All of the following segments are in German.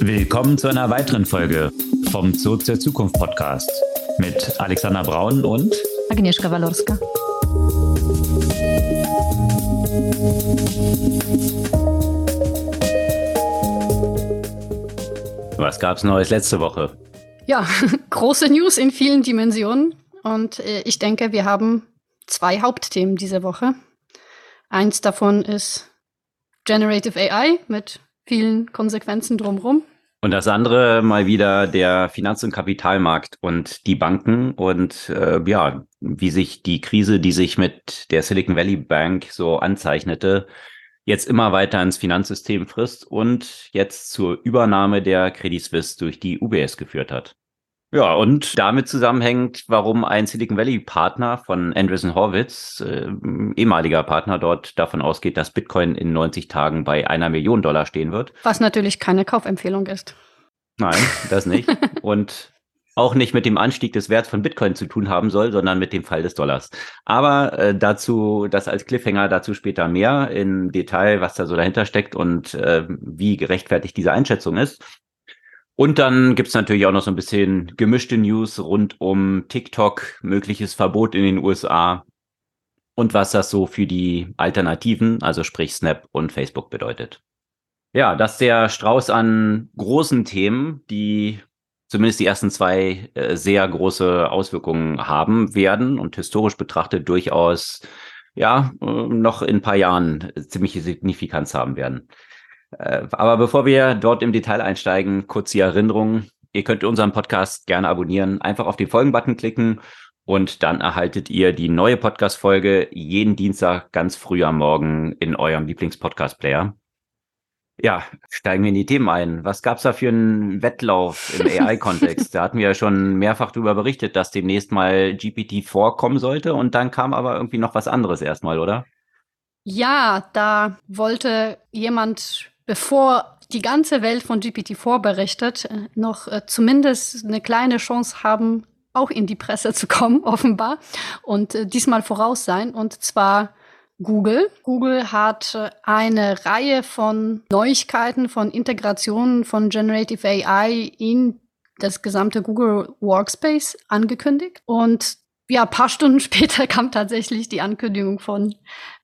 Willkommen zu einer weiteren Folge vom Zoo zur Zukunft Podcast mit Alexander Braun und Agnieszka Walorska. Was gab's Neues letzte Woche? Ja, große News in vielen Dimensionen. Und äh, ich denke, wir haben zwei Hauptthemen diese Woche. Eins davon ist Generative AI mit vielen Konsequenzen drumherum. Und das andere mal wieder der Finanz- und Kapitalmarkt und die Banken und äh, ja, wie sich die Krise, die sich mit der Silicon Valley Bank so anzeichnete, jetzt immer weiter ins Finanzsystem frisst und jetzt zur Übernahme der Credit Suisse durch die UBS geführt hat. Ja, und damit zusammenhängt, warum ein Silicon Valley Partner von Andreessen Horwitz, äh, ehemaliger Partner dort, davon ausgeht, dass Bitcoin in 90 Tagen bei einer Million Dollar stehen wird. Was natürlich keine Kaufempfehlung ist. Nein, das nicht. und auch nicht mit dem Anstieg des Werts von Bitcoin zu tun haben soll, sondern mit dem Fall des Dollars. Aber äh, dazu, das als Cliffhanger, dazu später mehr im Detail, was da so dahinter steckt und äh, wie gerechtfertigt diese Einschätzung ist. Und dann gibt's natürlich auch noch so ein bisschen gemischte News rund um TikTok, mögliches Verbot in den USA und was das so für die Alternativen, also sprich Snap und Facebook bedeutet. Ja, das ist der Strauß an großen Themen, die zumindest die ersten zwei äh, sehr große Auswirkungen haben werden und historisch betrachtet durchaus ja äh, noch in ein paar Jahren ziemliche Signifikanz haben werden. Äh, aber bevor wir dort im Detail einsteigen, kurz die Erinnerung. Ihr könnt unseren Podcast gerne abonnieren. Einfach auf den Folgen-Button klicken und dann erhaltet ihr die neue Podcast-Folge jeden Dienstag ganz früh am Morgen in eurem Lieblings-Podcast-Player. Ja, steigen wir in die Themen ein. Was gab's da für einen Wettlauf im AI-Kontext? da hatten wir ja schon mehrfach darüber berichtet, dass demnächst mal GPT-4 kommen sollte und dann kam aber irgendwie noch was anderes erstmal, oder? Ja, da wollte jemand bevor die ganze Welt von GPT-4 berichtet, äh, noch äh, zumindest eine kleine Chance haben, auch in die Presse zu kommen, offenbar, und äh, diesmal voraus sein, und zwar Google. Google hat äh, eine Reihe von Neuigkeiten, von Integrationen von Generative AI in das gesamte Google Workspace angekündigt. Und ja, paar Stunden später kam tatsächlich die Ankündigung von,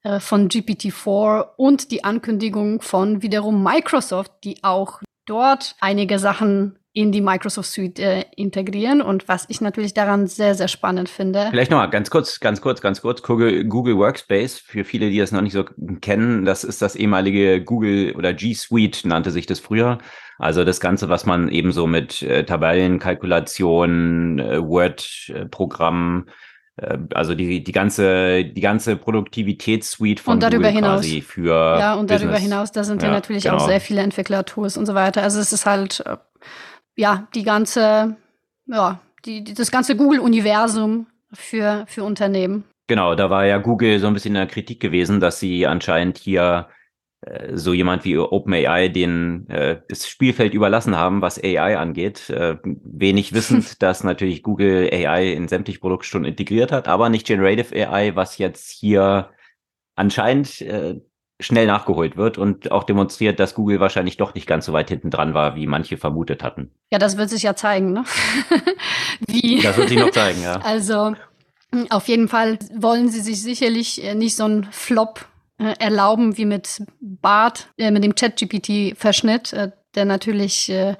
äh, von GPT-4 und die Ankündigung von wiederum Microsoft, die auch dort einige Sachen in die Microsoft Suite äh, integrieren und was ich natürlich daran sehr, sehr spannend finde. Vielleicht nochmal ganz kurz, ganz kurz, ganz kurz. Google, Google Workspace, für viele, die das noch nicht so kennen, das ist das ehemalige Google oder G Suite nannte sich das früher. Also das Ganze, was man eben so mit äh, Tabellenkalkulation, äh, Word-Programm, äh, also die, die ganze, die ganze Produktivitätssuite von und darüber Google hinaus, quasi für Ja, und Business. darüber hinaus, da sind ja, Ja, natürlich genau. auch sehr viele Entwicklertools und so weiter. Also es ist halt, äh, ja, die ganze, ja, die, die, das ganze Google-Universum für, für Unternehmen. Genau, da war ja Google so ein bisschen in der Kritik gewesen, dass sie anscheinend hier so jemand wie OpenAI den äh, das Spielfeld überlassen haben, was AI angeht. Äh, wenig wissend, dass natürlich Google AI in sämtliche Produkte schon integriert hat, aber nicht Generative AI, was jetzt hier anscheinend äh, schnell nachgeholt wird und auch demonstriert, dass Google wahrscheinlich doch nicht ganz so weit hinten dran war, wie manche vermutet hatten. Ja, das wird sich ja zeigen, ne? Wie. Das wird sich noch zeigen, ja. Also auf jeden Fall wollen sie sich sicherlich äh, nicht so einen Flop äh, erlauben wie mit Bart, äh, mit dem Chat-GPT-Verschnitt, äh, der natürlich äh,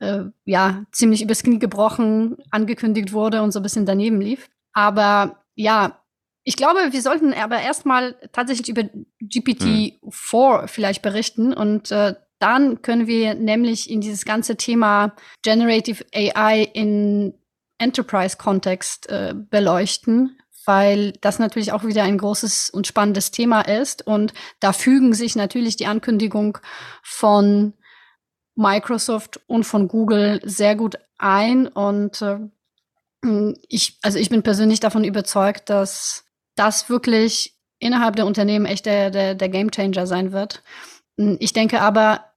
äh, ja ziemlich übers Knie gebrochen angekündigt wurde und so ein bisschen daneben lief. Aber ja, ich glaube, wir sollten aber erstmal tatsächlich über GPT-4 vielleicht berichten und dann können wir nämlich in dieses ganze Thema Generative AI in Enterprise-Kontext äh, beleuchten, weil das natürlich auch wieder ein großes und spannendes Thema ist. Und da fügen sich natürlich die Ankündigung von Microsoft und von Google sehr gut ein. Und äh, ich, also ich bin persönlich davon überzeugt, dass das wirklich innerhalb der Unternehmen echt der, der, der Gamechanger sein wird. Ich denke aber,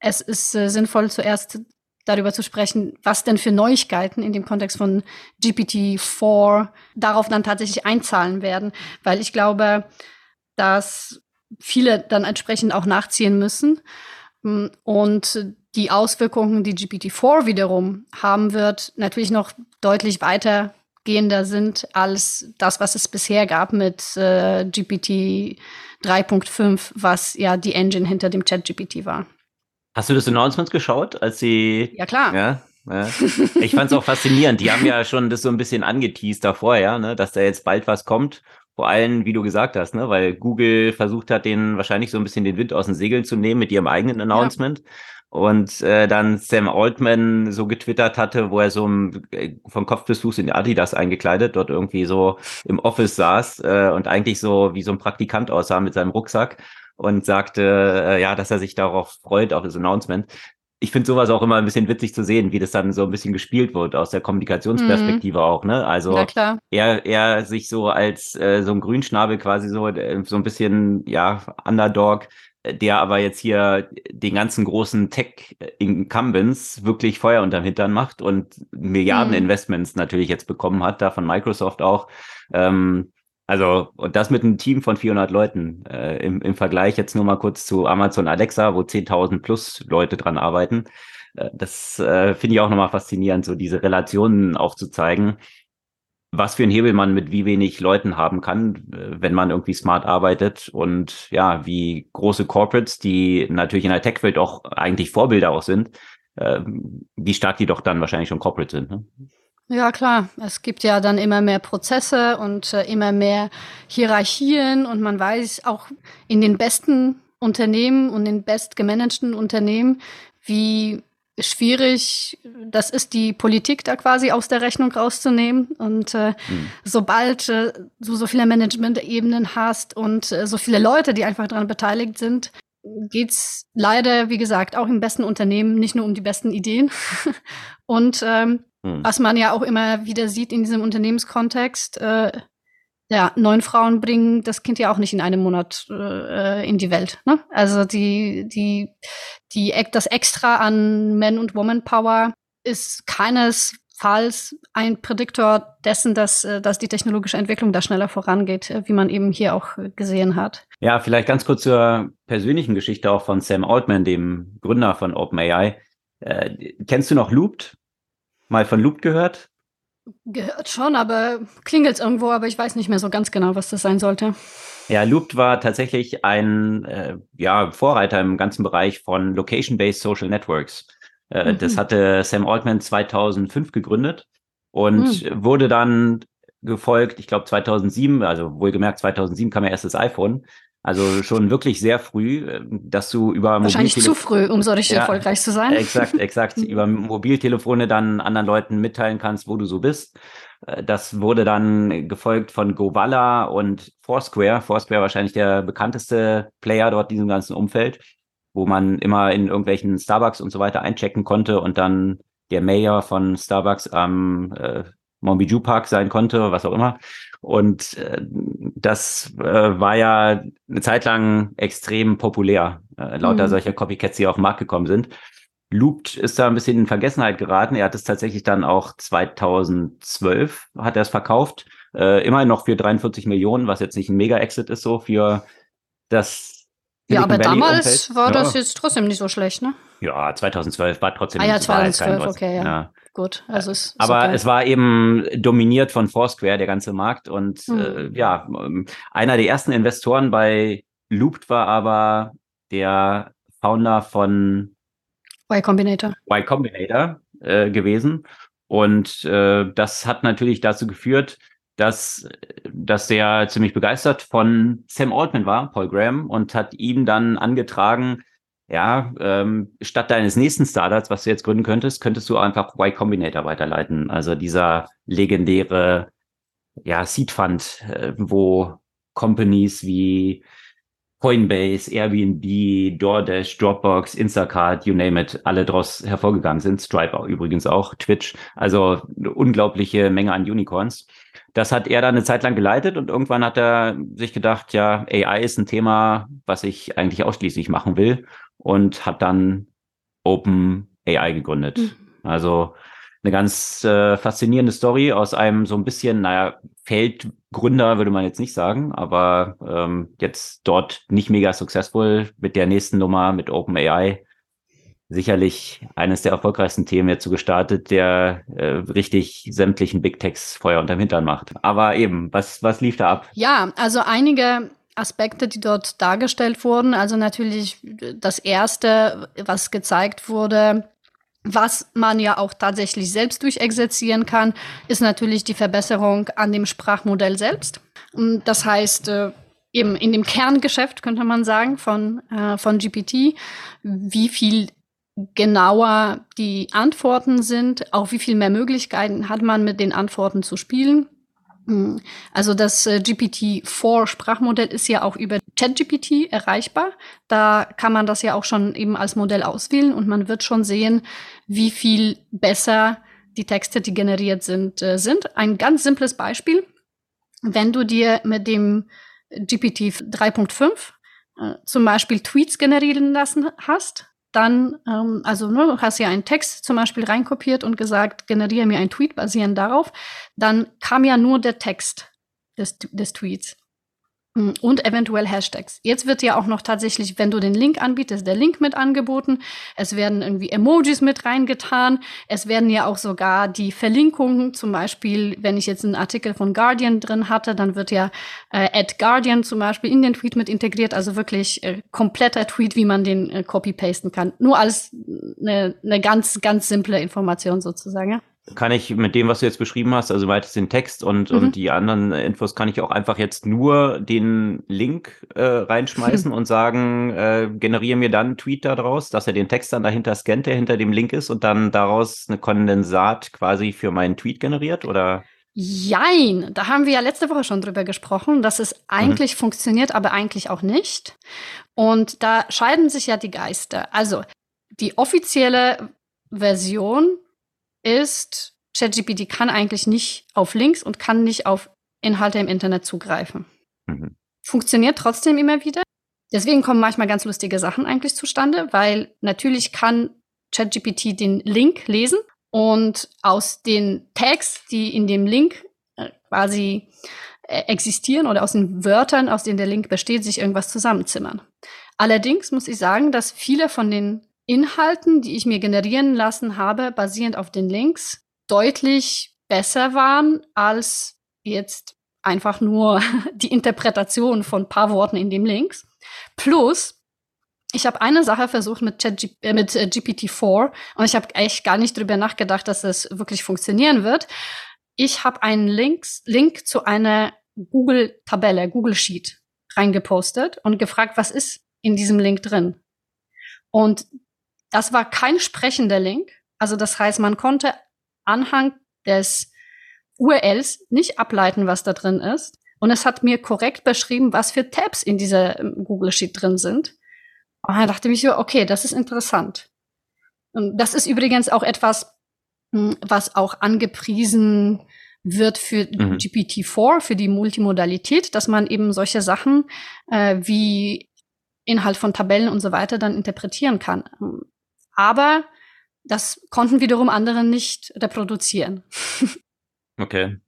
es ist äh, sinnvoll, zuerst darüber zu sprechen, was denn für Neuigkeiten in dem Kontext von GPT-4 darauf dann tatsächlich einzahlen werden. Weil ich glaube, dass viele dann entsprechend auch nachziehen müssen. Und die Auswirkungen, die GPT-4 wiederum haben wird, natürlich noch deutlich weitergehender sind als das, was es bisher gab mit äh, GPT 3.5, was ja die Engine hinter dem Chat-GPT war. Hast du das Announcement geschaut, als sie. Ja, klar. Ja, ja. Ich fand es auch faszinierend. Die haben ja schon das so ein bisschen angeteased davor, ja, ne, dass da jetzt bald was kommt. Vor allem, wie du gesagt hast, ne, weil Google versucht hat, den wahrscheinlich so ein bisschen den Wind aus den Segeln zu nehmen mit ihrem eigenen Announcement. Ja. Und äh, dann Sam Altman so getwittert hatte, wo er so äh, von Kopf bis Fuß in Adidas eingekleidet, dort irgendwie so im Office saß äh, und eigentlich so wie so ein Praktikant aussah mit seinem Rucksack und sagte, äh, ja, dass er sich darauf freut, auf das Announcement. Ich finde sowas auch immer ein bisschen witzig zu sehen, wie das dann so ein bisschen gespielt wird aus der Kommunikationsperspektive mhm. auch, ne? Also er er sich so als äh, so ein Grünschnabel quasi so äh, so ein bisschen ja Underdog der aber jetzt hier den ganzen großen Tech-Incumbents wirklich Feuer unterm Hintern macht und Milliarden mhm. Investments natürlich jetzt bekommen hat, da von Microsoft auch. Ähm, also, und das mit einem Team von 400 Leuten. Äh, im, Im Vergleich jetzt nur mal kurz zu Amazon Alexa, wo 10.000 plus Leute dran arbeiten. Äh, das äh, finde ich auch nochmal faszinierend, so diese Relationen aufzuzeigen, was für ein Hebel man mit wie wenig Leuten haben kann, äh, wenn man irgendwie smart arbeitet und ja, wie große Corporates, die natürlich in der Tech-Welt auch eigentlich Vorbilder auch sind, äh, wie stark die doch dann wahrscheinlich schon Corporate sind. Ne? Ja, klar. Es gibt ja dann immer mehr Prozesse und äh, immer mehr Hierarchien und man weiß auch in den besten Unternehmen und den bestgemanagten Unternehmen, wie schwierig das ist, die Politik da quasi aus der Rechnung rauszunehmen. Und äh, mhm. sobald äh, du so viele Management-Ebenen hast und äh, so viele Leute, die einfach daran beteiligt sind, geht's leider, wie gesagt, auch im besten Unternehmen nicht nur um die besten Ideen. und ähm, hm. Was man ja auch immer wieder sieht in diesem Unternehmenskontext, äh, ja, neun Frauen bringen das Kind ja auch nicht in einem Monat äh, in die Welt. Ne? Also die, die, die, das Extra an Men- und Woman-Power ist keinesfalls ein Prädiktor dessen, dass, äh, dass die technologische Entwicklung da schneller vorangeht, äh, wie man eben hier auch gesehen hat. Ja, vielleicht ganz kurz zur persönlichen Geschichte auch von Sam Altman, dem Gründer von OpenAI. Äh, kennst du noch Looped? Mal von Loop gehört? Gehört schon, aber klingelt irgendwo, aber ich weiß nicht mehr so ganz genau, was das sein sollte. Ja, Looped war tatsächlich ein äh, ja, Vorreiter im ganzen Bereich von Location-Based Social Networks. Äh, mhm. Das hatte Sam Altman 2005 gegründet und mhm. wurde dann gefolgt, ich glaube 2007, also wohlgemerkt 2007 kam ja erst das iPhone also schon wirklich sehr früh, dass du über Wahrscheinlich zu früh, um so richtig ja, erfolgreich zu sein. Exakt, exakt. über Mobiltelefone dann anderen Leuten mitteilen kannst, wo du so bist. Äh, das wurde dann gefolgt von Govala und Foursquare. Foursquare wahrscheinlich der bekannteste Player dort in diesem ganzen Umfeld, wo man immer in irgendwelchen Starbucks und so weiter einchecken konnte und dann der Mayor von Starbucks am äh, Monbiju Park sein konnte, was auch immer. Und äh, das äh, war ja eine Zeit lang extrem populär, äh, lauter mhm. solcher Copycats, die auf den Markt gekommen sind. Looped ist da ein bisschen in Vergessenheit geraten. Er hat es tatsächlich dann auch 2012 hat er es verkauft. Äh, immerhin noch für 43 Millionen, was jetzt nicht ein Mega-Exit ist, so für das. Ja, aber damals war ja. das jetzt trotzdem nicht so schlecht, ne? Ja, 2012 war trotzdem. Ah ja, 2012, okay, ja. ja. Gut, also es Aber okay. es war eben dominiert von Foursquare, der ganze Markt. Und mhm. äh, ja, ähm, einer der ersten Investoren bei Looped war aber der Founder von Y Combinator. Y Combinator äh, gewesen. Und äh, das hat natürlich dazu geführt, dass, dass der ziemlich begeistert von Sam Altman war, Paul Graham, und hat ihn dann angetragen, ja, ähm, statt deines nächsten Startups, was du jetzt gründen könntest, könntest du einfach Y Combinator weiterleiten. Also dieser legendäre ja, Seed Fund, äh, wo Companies wie Coinbase, Airbnb, DoorDash, Dropbox, Instacart, you name it, alle draus hervorgegangen sind. Stripe übrigens auch, Twitch. Also eine unglaubliche Menge an Unicorns. Das hat er dann eine Zeit lang geleitet und irgendwann hat er sich gedacht, ja, AI ist ein Thema, was ich eigentlich ausschließlich machen will und hat dann Open AI gegründet. Mhm. Also eine ganz äh, faszinierende Story aus einem so ein bisschen, naja, Feldgründer würde man jetzt nicht sagen, aber ähm, jetzt dort nicht mega successful mit der nächsten Nummer mit Open AI sicherlich eines der erfolgreichsten Themen jetzt so gestartet, der äh, richtig sämtlichen Big Techs Feuer unterm Hintern macht. Aber eben, was, was lief da ab? Ja, also einige Aspekte, die dort dargestellt wurden. Also natürlich das erste, was gezeigt wurde, was man ja auch tatsächlich selbst durchexerzieren kann, ist natürlich die Verbesserung an dem Sprachmodell selbst. Das heißt, äh, eben in dem Kerngeschäft könnte man sagen von, äh, von GPT, wie viel genauer die Antworten sind, auch wie viel mehr Möglichkeiten hat man mit den Antworten zu spielen. Hm. Also das äh, GPT-4 Sprachmodell ist ja auch über ChatGPT erreichbar. Da kann man das ja auch schon eben als Modell auswählen und man wird schon sehen, wie viel besser die Texte, die generiert sind, äh, sind. Ein ganz simples Beispiel. Wenn du dir mit dem GPT 3.5 äh, zum Beispiel Tweets generieren lassen hast, dann, ähm, also ne, hast ja einen Text zum Beispiel reinkopiert und gesagt, generiere mir einen Tweet basierend darauf, dann kam ja nur der Text des, des Tweets. Hm, und eventuell Hashtags. Jetzt wird ja auch noch tatsächlich, wenn du den Link anbietest, der Link mit angeboten. Es werden irgendwie Emojis mit reingetan. Es werden ja auch sogar die Verlinkungen, zum Beispiel, wenn ich jetzt einen Artikel von Guardian drin hatte, dann wird ja äh, Ad Guardian zum Beispiel in den Tweet mit integriert. Also wirklich äh, kompletter Tweet, wie man den äh, copy-pasten kann. Nur als eine, eine ganz, ganz simple Information sozusagen. Ja? Kann ich mit dem, was du jetzt beschrieben hast, also weitest den Text und, mhm. und die anderen Infos, kann ich auch einfach jetzt nur den Link äh, reinschmeißen und sagen, äh, generiere mir dann einen Tweet daraus, dass er den Text dann dahinter scannt, der hinter dem Link ist und dann daraus eine Kondensat quasi für meinen Tweet generiert oder? Jein, da haben wir ja letzte Woche schon drüber gesprochen, dass es eigentlich mhm. funktioniert, aber eigentlich auch nicht. Und da scheiden sich ja die Geister. Also die offizielle Version ist, ChatGPT kann eigentlich nicht auf Links und kann nicht auf Inhalte im Internet zugreifen. Mhm. Funktioniert trotzdem immer wieder. Deswegen kommen manchmal ganz lustige Sachen eigentlich zustande, weil natürlich kann ChatGPT den Link lesen und aus den Tags, die in dem Link äh, quasi äh, existieren oder aus den Wörtern, aus denen der Link besteht, sich irgendwas zusammenzimmern. Allerdings muss ich sagen, dass viele von den Inhalten, die ich mir generieren lassen habe, basierend auf den Links, deutlich besser waren als jetzt einfach nur die Interpretation von paar Worten in dem Links. Plus, ich habe eine Sache versucht mit, Chat, äh, mit äh, GPT-4 und ich habe echt gar nicht drüber nachgedacht, dass das wirklich funktionieren wird. Ich habe einen Links, Link zu einer Google-Tabelle, Google Sheet reingepostet und gefragt, was ist in diesem Link drin? Und das war kein sprechender Link. Also das heißt, man konnte anhand des URLs nicht ableiten, was da drin ist. Und es hat mir korrekt beschrieben, was für Tabs in dieser ähm, Google Sheet drin sind. Und da dachte ich so, okay, das ist interessant. Und das ist übrigens auch etwas, hm, was auch angepriesen wird für mhm. GPT-4, für die Multimodalität, dass man eben solche Sachen äh, wie Inhalt von Tabellen und so weiter dann interpretieren kann. Aber das konnten wiederum andere nicht reproduzieren. okay.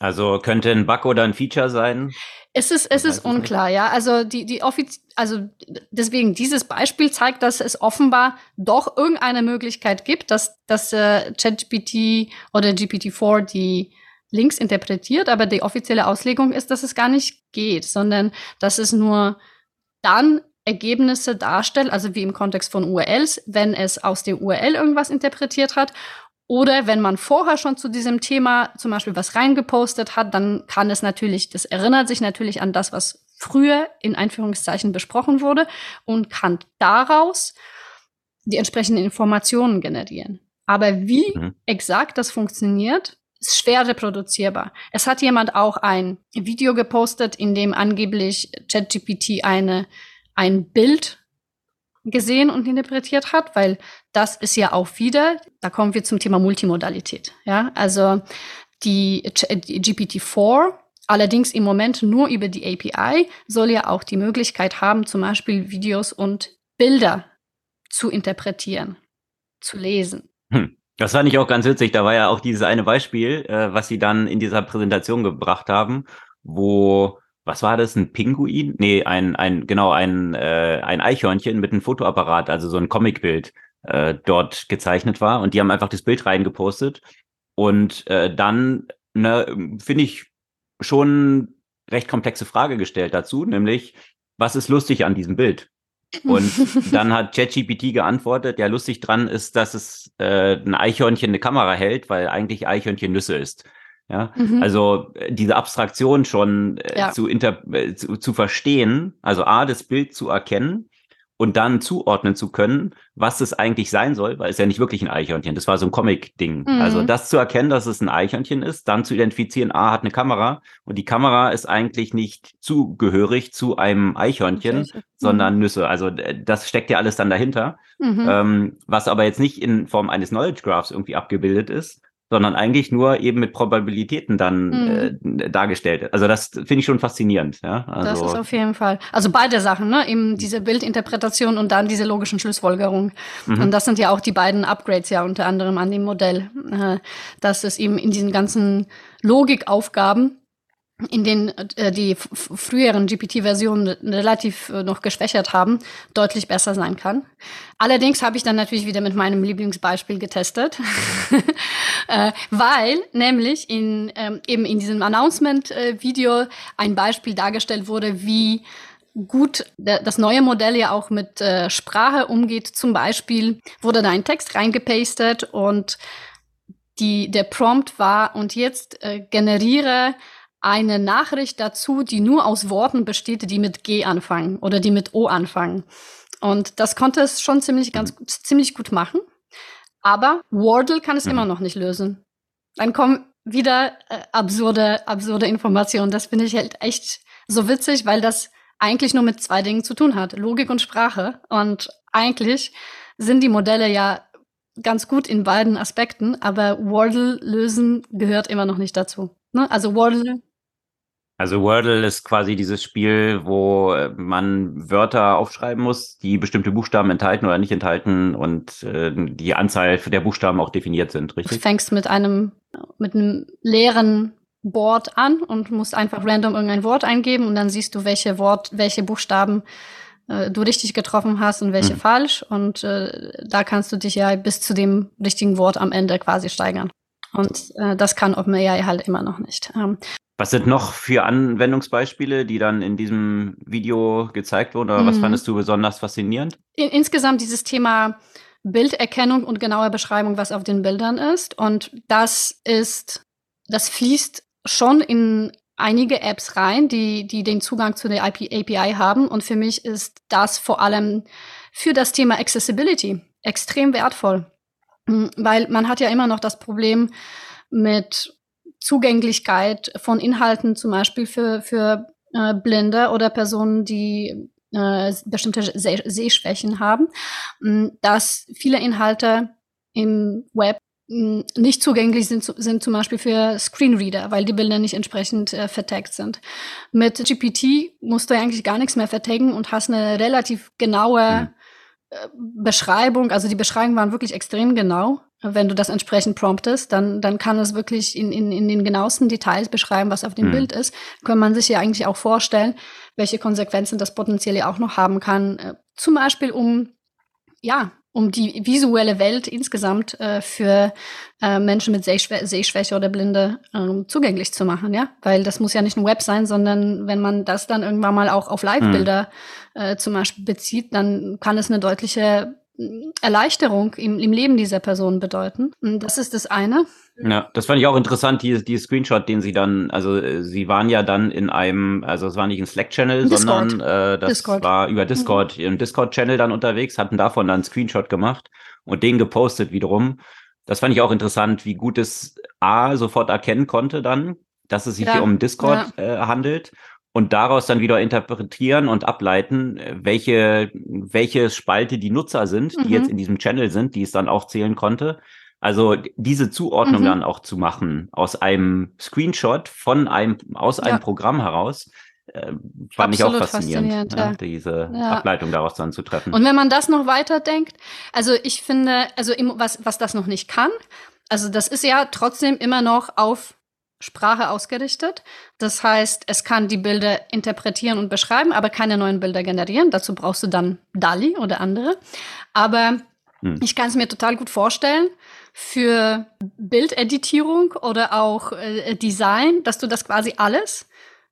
Also könnte ein Bug oder ein Feature sein? Es ist, es ist unklar, nicht. ja. Also die, die Offiz also deswegen dieses Beispiel zeigt, dass es offenbar doch irgendeine Möglichkeit gibt, dass, dass äh, ChatGPT oder GPT-4 die Links interpretiert, aber die offizielle Auslegung ist, dass es gar nicht geht, sondern dass es nur dann Ergebnisse darstellt, also wie im Kontext von URLs, wenn es aus der URL irgendwas interpretiert hat. Oder wenn man vorher schon zu diesem Thema zum Beispiel was reingepostet hat, dann kann es natürlich, das erinnert sich natürlich an das, was früher in Einführungszeichen besprochen wurde und kann daraus die entsprechenden Informationen generieren. Aber wie mhm. exakt das funktioniert, ist schwer reproduzierbar. Es hat jemand auch ein Video gepostet, in dem angeblich ChatGPT eine ein Bild gesehen und interpretiert hat, weil das ist ja auch wieder, da kommen wir zum Thema Multimodalität. Ja, also die, die GPT-4 allerdings im Moment nur über die API soll ja auch die Möglichkeit haben, zum Beispiel Videos und Bilder zu interpretieren, zu lesen. Hm. Das fand ich auch ganz witzig. Da war ja auch dieses eine Beispiel, äh, was sie dann in dieser Präsentation gebracht haben, wo was war das, ein Pinguin? Nee, ein, ein, genau, ein, äh, ein Eichhörnchen mit einem Fotoapparat, also so ein Comicbild äh, dort gezeichnet war. Und die haben einfach das Bild reingepostet. Und äh, dann, ne, finde ich, schon recht komplexe Frage gestellt dazu, nämlich, was ist lustig an diesem Bild? Und dann hat ChatGPT geantwortet, ja, lustig dran ist, dass es äh, ein Eichhörnchen eine Kamera hält, weil eigentlich Eichhörnchen Nüsse ist. Ja, mhm. also äh, diese Abstraktion schon äh, ja. zu, inter äh, zu, zu verstehen, also A, das Bild zu erkennen und dann zuordnen zu können, was es eigentlich sein soll, weil es ja nicht wirklich ein Eichhörnchen, das war so ein Comic-Ding. Mhm. Also das zu erkennen, dass es ein Eichhörnchen ist, dann zu identifizieren, A hat eine Kamera und die Kamera ist eigentlich nicht zugehörig zu einem Eichhörnchen, mhm. sondern Nüsse. Also das steckt ja alles dann dahinter, mhm. ähm, was aber jetzt nicht in Form eines Knowledge Graphs irgendwie abgebildet ist, sondern eigentlich nur eben mit Probabilitäten dann mhm. äh, dargestellt. Also das finde ich schon faszinierend. Ja? Also, das ist auf jeden Fall. Also beide Sachen, ne? eben diese Bildinterpretation und dann diese logischen Schlussfolgerungen. Mhm. Und das sind ja auch die beiden Upgrades ja unter anderem an dem Modell, äh, dass es eben in diesen ganzen Logikaufgaben in denen äh, die früheren GPT-Versionen relativ äh, noch geschwächert haben, deutlich besser sein kann. Allerdings habe ich dann natürlich wieder mit meinem Lieblingsbeispiel getestet, äh, weil nämlich in, ähm, eben in diesem Announcement-Video ein Beispiel dargestellt wurde, wie gut das neue Modell ja auch mit äh, Sprache umgeht. Zum Beispiel wurde da ein Text reingepastet und die, der Prompt war, und jetzt äh, generiere eine Nachricht dazu, die nur aus Worten besteht, die mit G anfangen oder die mit O anfangen. Und das konnte es schon ziemlich, ganz, ziemlich gut machen. Aber Wordle kann es mhm. immer noch nicht lösen. Dann kommen wieder äh, absurde, absurde Informationen. Das finde ich halt echt so witzig, weil das eigentlich nur mit zwei Dingen zu tun hat. Logik und Sprache. Und eigentlich sind die Modelle ja ganz gut in beiden Aspekten, aber Wordle lösen gehört immer noch nicht dazu. Ne? Also Wordle also Wordle ist quasi dieses Spiel, wo äh, man Wörter aufschreiben muss, die bestimmte Buchstaben enthalten oder nicht enthalten und äh, die Anzahl der Buchstaben auch definiert sind, richtig? Du fängst mit einem, mit einem leeren Board an und musst einfach random irgendein Wort eingeben und dann siehst du, welche Wort, welche Buchstaben äh, du richtig getroffen hast und welche mhm. falsch. Und äh, da kannst du dich ja bis zu dem richtigen Wort am Ende quasi steigern. Und äh, das kann OpenAI halt immer noch nicht. Ähm, was sind noch für Anwendungsbeispiele, die dann in diesem Video gezeigt wurden? Oder mhm. was fandest du besonders faszinierend? In, insgesamt dieses Thema Bilderkennung und genaue Beschreibung, was auf den Bildern ist. Und das ist, das fließt schon in einige Apps rein, die, die den Zugang zu der API haben. Und für mich ist das vor allem für das Thema Accessibility extrem wertvoll. Hm, weil man hat ja immer noch das Problem mit Zugänglichkeit von Inhalten, zum Beispiel für, für äh, Blinde oder Personen, die äh, bestimmte Seh Sehschwächen haben, dass viele Inhalte im Web nicht zugänglich sind, sind zum Beispiel für Screenreader, weil die Bilder nicht entsprechend äh, vertagt sind. Mit GPT musst du eigentlich gar nichts mehr vertaggen und hast eine relativ genaue mhm. äh, Beschreibung. Also die Beschreibungen waren wirklich extrem genau wenn du das entsprechend promptest, dann, dann kann es wirklich in, in, in den genauesten Details beschreiben, was auf dem mhm. Bild ist. Kann man sich ja eigentlich auch vorstellen, welche Konsequenzen das potenziell ja auch noch haben kann. Äh, zum Beispiel um, ja, um die visuelle Welt insgesamt äh, für äh, Menschen mit Sehschwä Sehschwäche oder Blinde äh, zugänglich zu machen, ja, weil das muss ja nicht ein Web sein, sondern wenn man das dann irgendwann mal auch auf Live-Bilder mhm. äh, zum Beispiel bezieht, dann kann es eine deutliche Erleichterung im, im Leben dieser Person bedeuten. Und das ist das eine. Ja, das fand ich auch interessant, die, die Screenshot, den sie dann, also äh, sie waren ja dann in einem, also es war nicht ein Slack-Channel, sondern äh, das Discord. war über Discord, mhm. im Discord-Channel dann unterwegs, hatten davon dann einen Screenshot gemacht und den gepostet wiederum. Das fand ich auch interessant, wie gut es A sofort erkennen konnte dann, dass es sich ja. hier um Discord ja. äh, handelt und daraus dann wieder interpretieren und ableiten, welche, welche Spalte die Nutzer sind, mhm. die jetzt in diesem Channel sind, die es dann auch zählen konnte. Also diese Zuordnung mhm. dann auch zu machen aus einem Screenshot von einem, aus ja. einem Programm heraus, äh, fand Absolut ich auch faszinierend, faszinierend ja, diese ja. Ableitung daraus dann zu treffen. Und wenn man das noch weiterdenkt, also ich finde, also was, was das noch nicht kann, also das ist ja trotzdem immer noch auf Sprache ausgerichtet. Das heißt, es kann die Bilder interpretieren und beschreiben, aber keine neuen Bilder generieren. Dazu brauchst du dann DALI oder andere. Aber Hm. Ich kann es mir total gut vorstellen für Bildeditierung oder auch äh, Design, dass du das quasi alles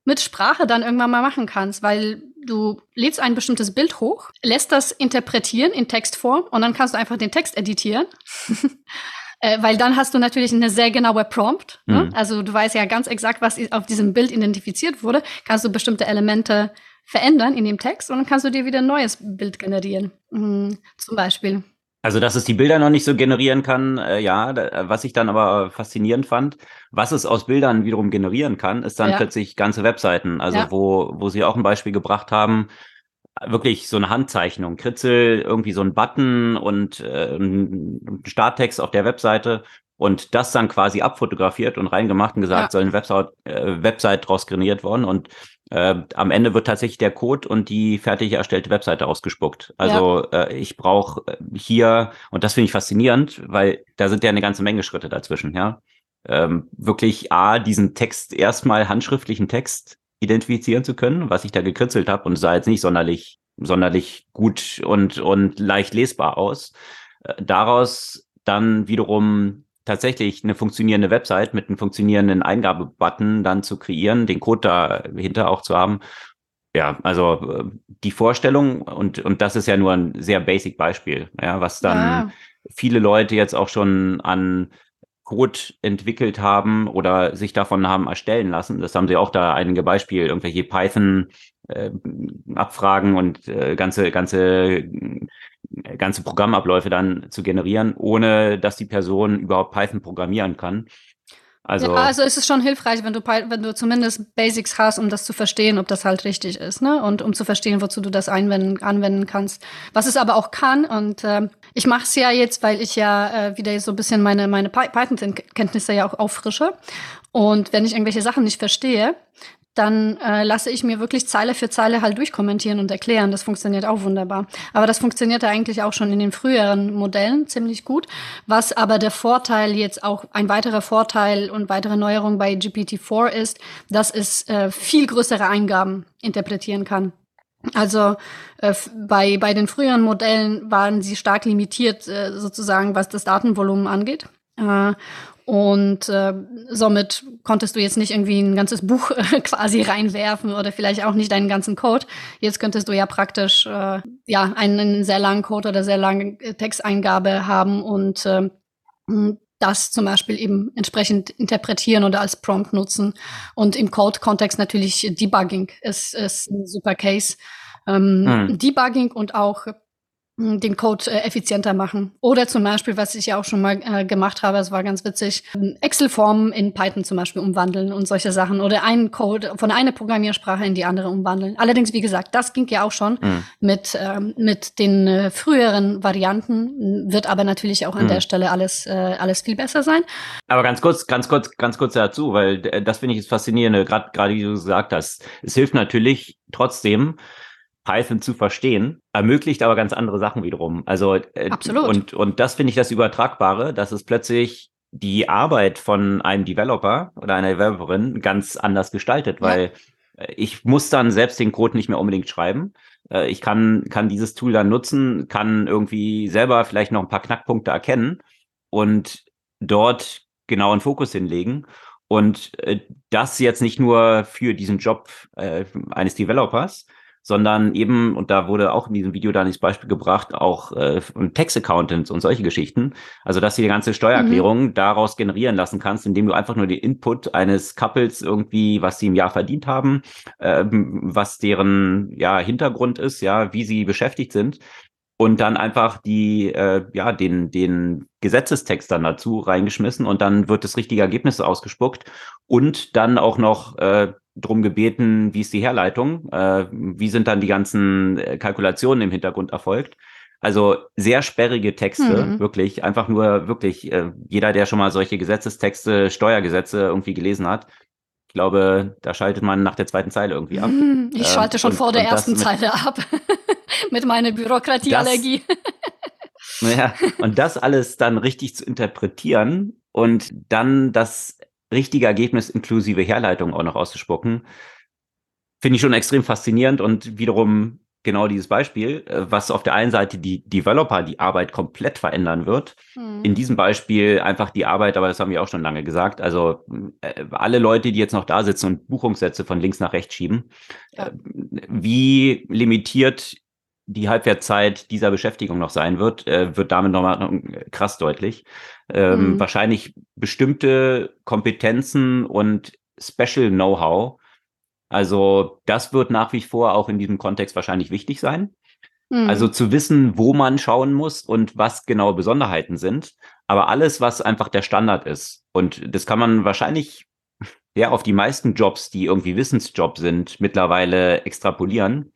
mit Sprache dann irgendwann mal machen kannst, weil du lädst ein bestimmtes Bild hoch, lässt das interpretieren in Textform und dann kannst du einfach den Text editieren. äh, weil dann hast du natürlich eine sehr genaue Prompt. Ne? Mhm. Also du weißt ja ganz exakt, was auf diesem Bild identifiziert wurde. Kannst du bestimmte Elemente verändern in dem Text und dann kannst du dir wieder ein neues Bild generieren. Mhm, zum Beispiel. Also, dass es die Bilder noch nicht so generieren kann, äh, ja, da, was ich dann aber faszinierend fand, was es aus Bildern wiederum generieren kann, ist dann ja. plötzlich ganze Webseiten, also ja. wo, wo sie auch ein Beispiel gebracht haben, wirklich so eine Handzeichnung, Kritzel, irgendwie so ein Button und äh, ein Starttext auf der Webseite und das dann quasi abfotografiert und reingemacht und gesagt, ja. soll eine Website, äh, Website draus generiert worden und äh, am Ende wird tatsächlich der Code und die fertig erstellte Webseite ausgespuckt. Also ja. äh, ich brauche äh, hier, und das finde ich faszinierend, weil da sind ja eine ganze Menge Schritte dazwischen, ja. Ähm, wirklich A, diesen Text erstmal handschriftlichen Text identifizieren zu können, was ich da gekritzelt habe und sah jetzt nicht sonderlich, sonderlich gut und, und leicht lesbar aus. Äh, daraus dann wiederum tatsächlich eine funktionierende Website mit einem funktionierenden Eingabebutton dann zu kreieren, den Code dahinter auch zu haben. Ja, also äh, die Vorstellung und, und das ist ja nur ein sehr basic Beispiel, ja, was dann ja. viele Leute jetzt auch schon an Code entwickelt haben oder sich davon haben erstellen lassen. Das haben sie auch da einige Beispiele, irgendwelche Python äh, und äh, ganze ganze ganze Programmabläufe dann zu generieren, ohne dass die Person überhaupt Python programmieren kann. Also, ja, also ist es schon hilfreich, wenn du, wenn du zumindest Basics hast, um das zu verstehen, ob das halt richtig ist, ne? Und um zu verstehen, wozu du das einwenden, anwenden kannst. Was es aber auch kann, und äh, ich mache es ja jetzt, weil ich ja äh, wieder so ein bisschen meine, meine Python-Kenntnisse ja auch auffrische. Und wenn ich irgendwelche Sachen nicht verstehe, dann äh, lasse ich mir wirklich Zeile für Zeile halt durchkommentieren und erklären. Das funktioniert auch wunderbar. Aber das funktionierte eigentlich auch schon in den früheren Modellen ziemlich gut. Was aber der Vorteil jetzt auch, ein weiterer Vorteil und weitere Neuerung bei GPT-4 ist, dass es äh, viel größere Eingaben interpretieren kann. Also äh, bei, bei den früheren Modellen waren sie stark limitiert, äh, sozusagen, was das Datenvolumen angeht. Äh, und äh, somit konntest du jetzt nicht irgendwie ein ganzes Buch äh, quasi reinwerfen oder vielleicht auch nicht deinen ganzen Code. Jetzt könntest du ja praktisch äh, ja einen sehr langen Code oder sehr lange Texteingabe haben und äh, das zum Beispiel eben entsprechend interpretieren oder als Prompt nutzen. Und im Code-Kontext natürlich Debugging ist, ist ein super Case. Ähm, hm. Debugging und auch den Code äh, effizienter machen. Oder zum Beispiel, was ich ja auch schon mal äh, gemacht habe, es war ganz witzig, Excel-Formen in Python zum Beispiel umwandeln und solche Sachen. Oder einen Code von einer Programmiersprache in die andere umwandeln. Allerdings, wie gesagt, das ging ja auch schon mhm. mit, ähm, mit den äh, früheren Varianten, wird aber natürlich auch an mhm. der Stelle alles, alles viel besser sein. Aber ganz kurz, ganz kurz, ganz kurz dazu, weil das finde ich das Faszinierende, gerade gerade wie du gesagt hast. Es hilft natürlich trotzdem, Python zu verstehen, ermöglicht aber ganz andere Sachen wiederum. Also äh, Absolut. und und das finde ich das Übertragbare, dass es plötzlich die Arbeit von einem Developer oder einer Developerin ganz anders gestaltet, weil ja. Äh, ich muss dann selbst den Code nicht mehr unbedingt schreiben. Äh, ich kann kann dieses Tool dann nutzen, kann irgendwie selber vielleicht noch ein paar Knackpunkte erkennen und dort genau einen Fokus hinlegen. Und das jetzt nicht nur für diesen Job eines Developers, sondern eben, und da wurde auch in diesem Video dann ins Beispiel gebracht, auch äh, Tax-Accountants und solche Geschichten. Also, dass du die ganze Steuererklärung mhm. daraus generieren lassen kannst, indem du einfach nur den Input eines Couples irgendwie, was sie im Jahr verdient haben, äh, was deren ja, Hintergrund ist, ja, wie sie beschäftigt sind, und dann einfach die, äh, ja, den, den Gesetzestext dann dazu reingeschmissen und dann wird das richtige Ergebnis ausgespuckt und dann auch noch äh, drum gebeten, wie ist die Herleitung, äh, wie sind dann die ganzen äh, Kalkulationen im Hintergrund erfolgt. Also sehr sperrige Texte, mhm. wirklich, einfach nur wirklich, äh, jeder, der schon mal solche Gesetzestexte, Steuergesetze irgendwie gelesen hat, ich glaube, da schaltet man nach der zweiten Zeile irgendwie ab. Ich schalte ähm, schon und, vor der ersten Zeile ab. mit meiner Bürokratieallergie. Naja, und das alles dann richtig zu interpretieren und dann das richtige Ergebnis inklusive Herleitung auch noch auszuspucken, finde ich schon extrem faszinierend und wiederum genau dieses Beispiel, äh, was auf der einen Seite die Developer die Arbeit komplett verändern wird. Mhm. In diesem Beispiel einfach die Arbeit, aber das haben wir auch schon lange gesagt. Also äh, alle Leute, die jetzt noch da sitzen und Buchungssätze von links nach rechts schieben, ja. äh, wie limitiert die Halbwertszeit dieser Beschäftigung noch sein wird, äh, wird damit nochmal krass deutlich. Ähm, mhm. Wahrscheinlich bestimmte Kompetenzen und Special Know-how also das wird nach wie vor auch in diesem Kontext wahrscheinlich wichtig sein. Mhm. Also zu wissen, wo man schauen muss und was genau Besonderheiten sind. Aber alles, was einfach der Standard ist. Und das kann man wahrscheinlich ja auf die meisten Jobs, die irgendwie Wissensjobs sind, mittlerweile extrapolieren.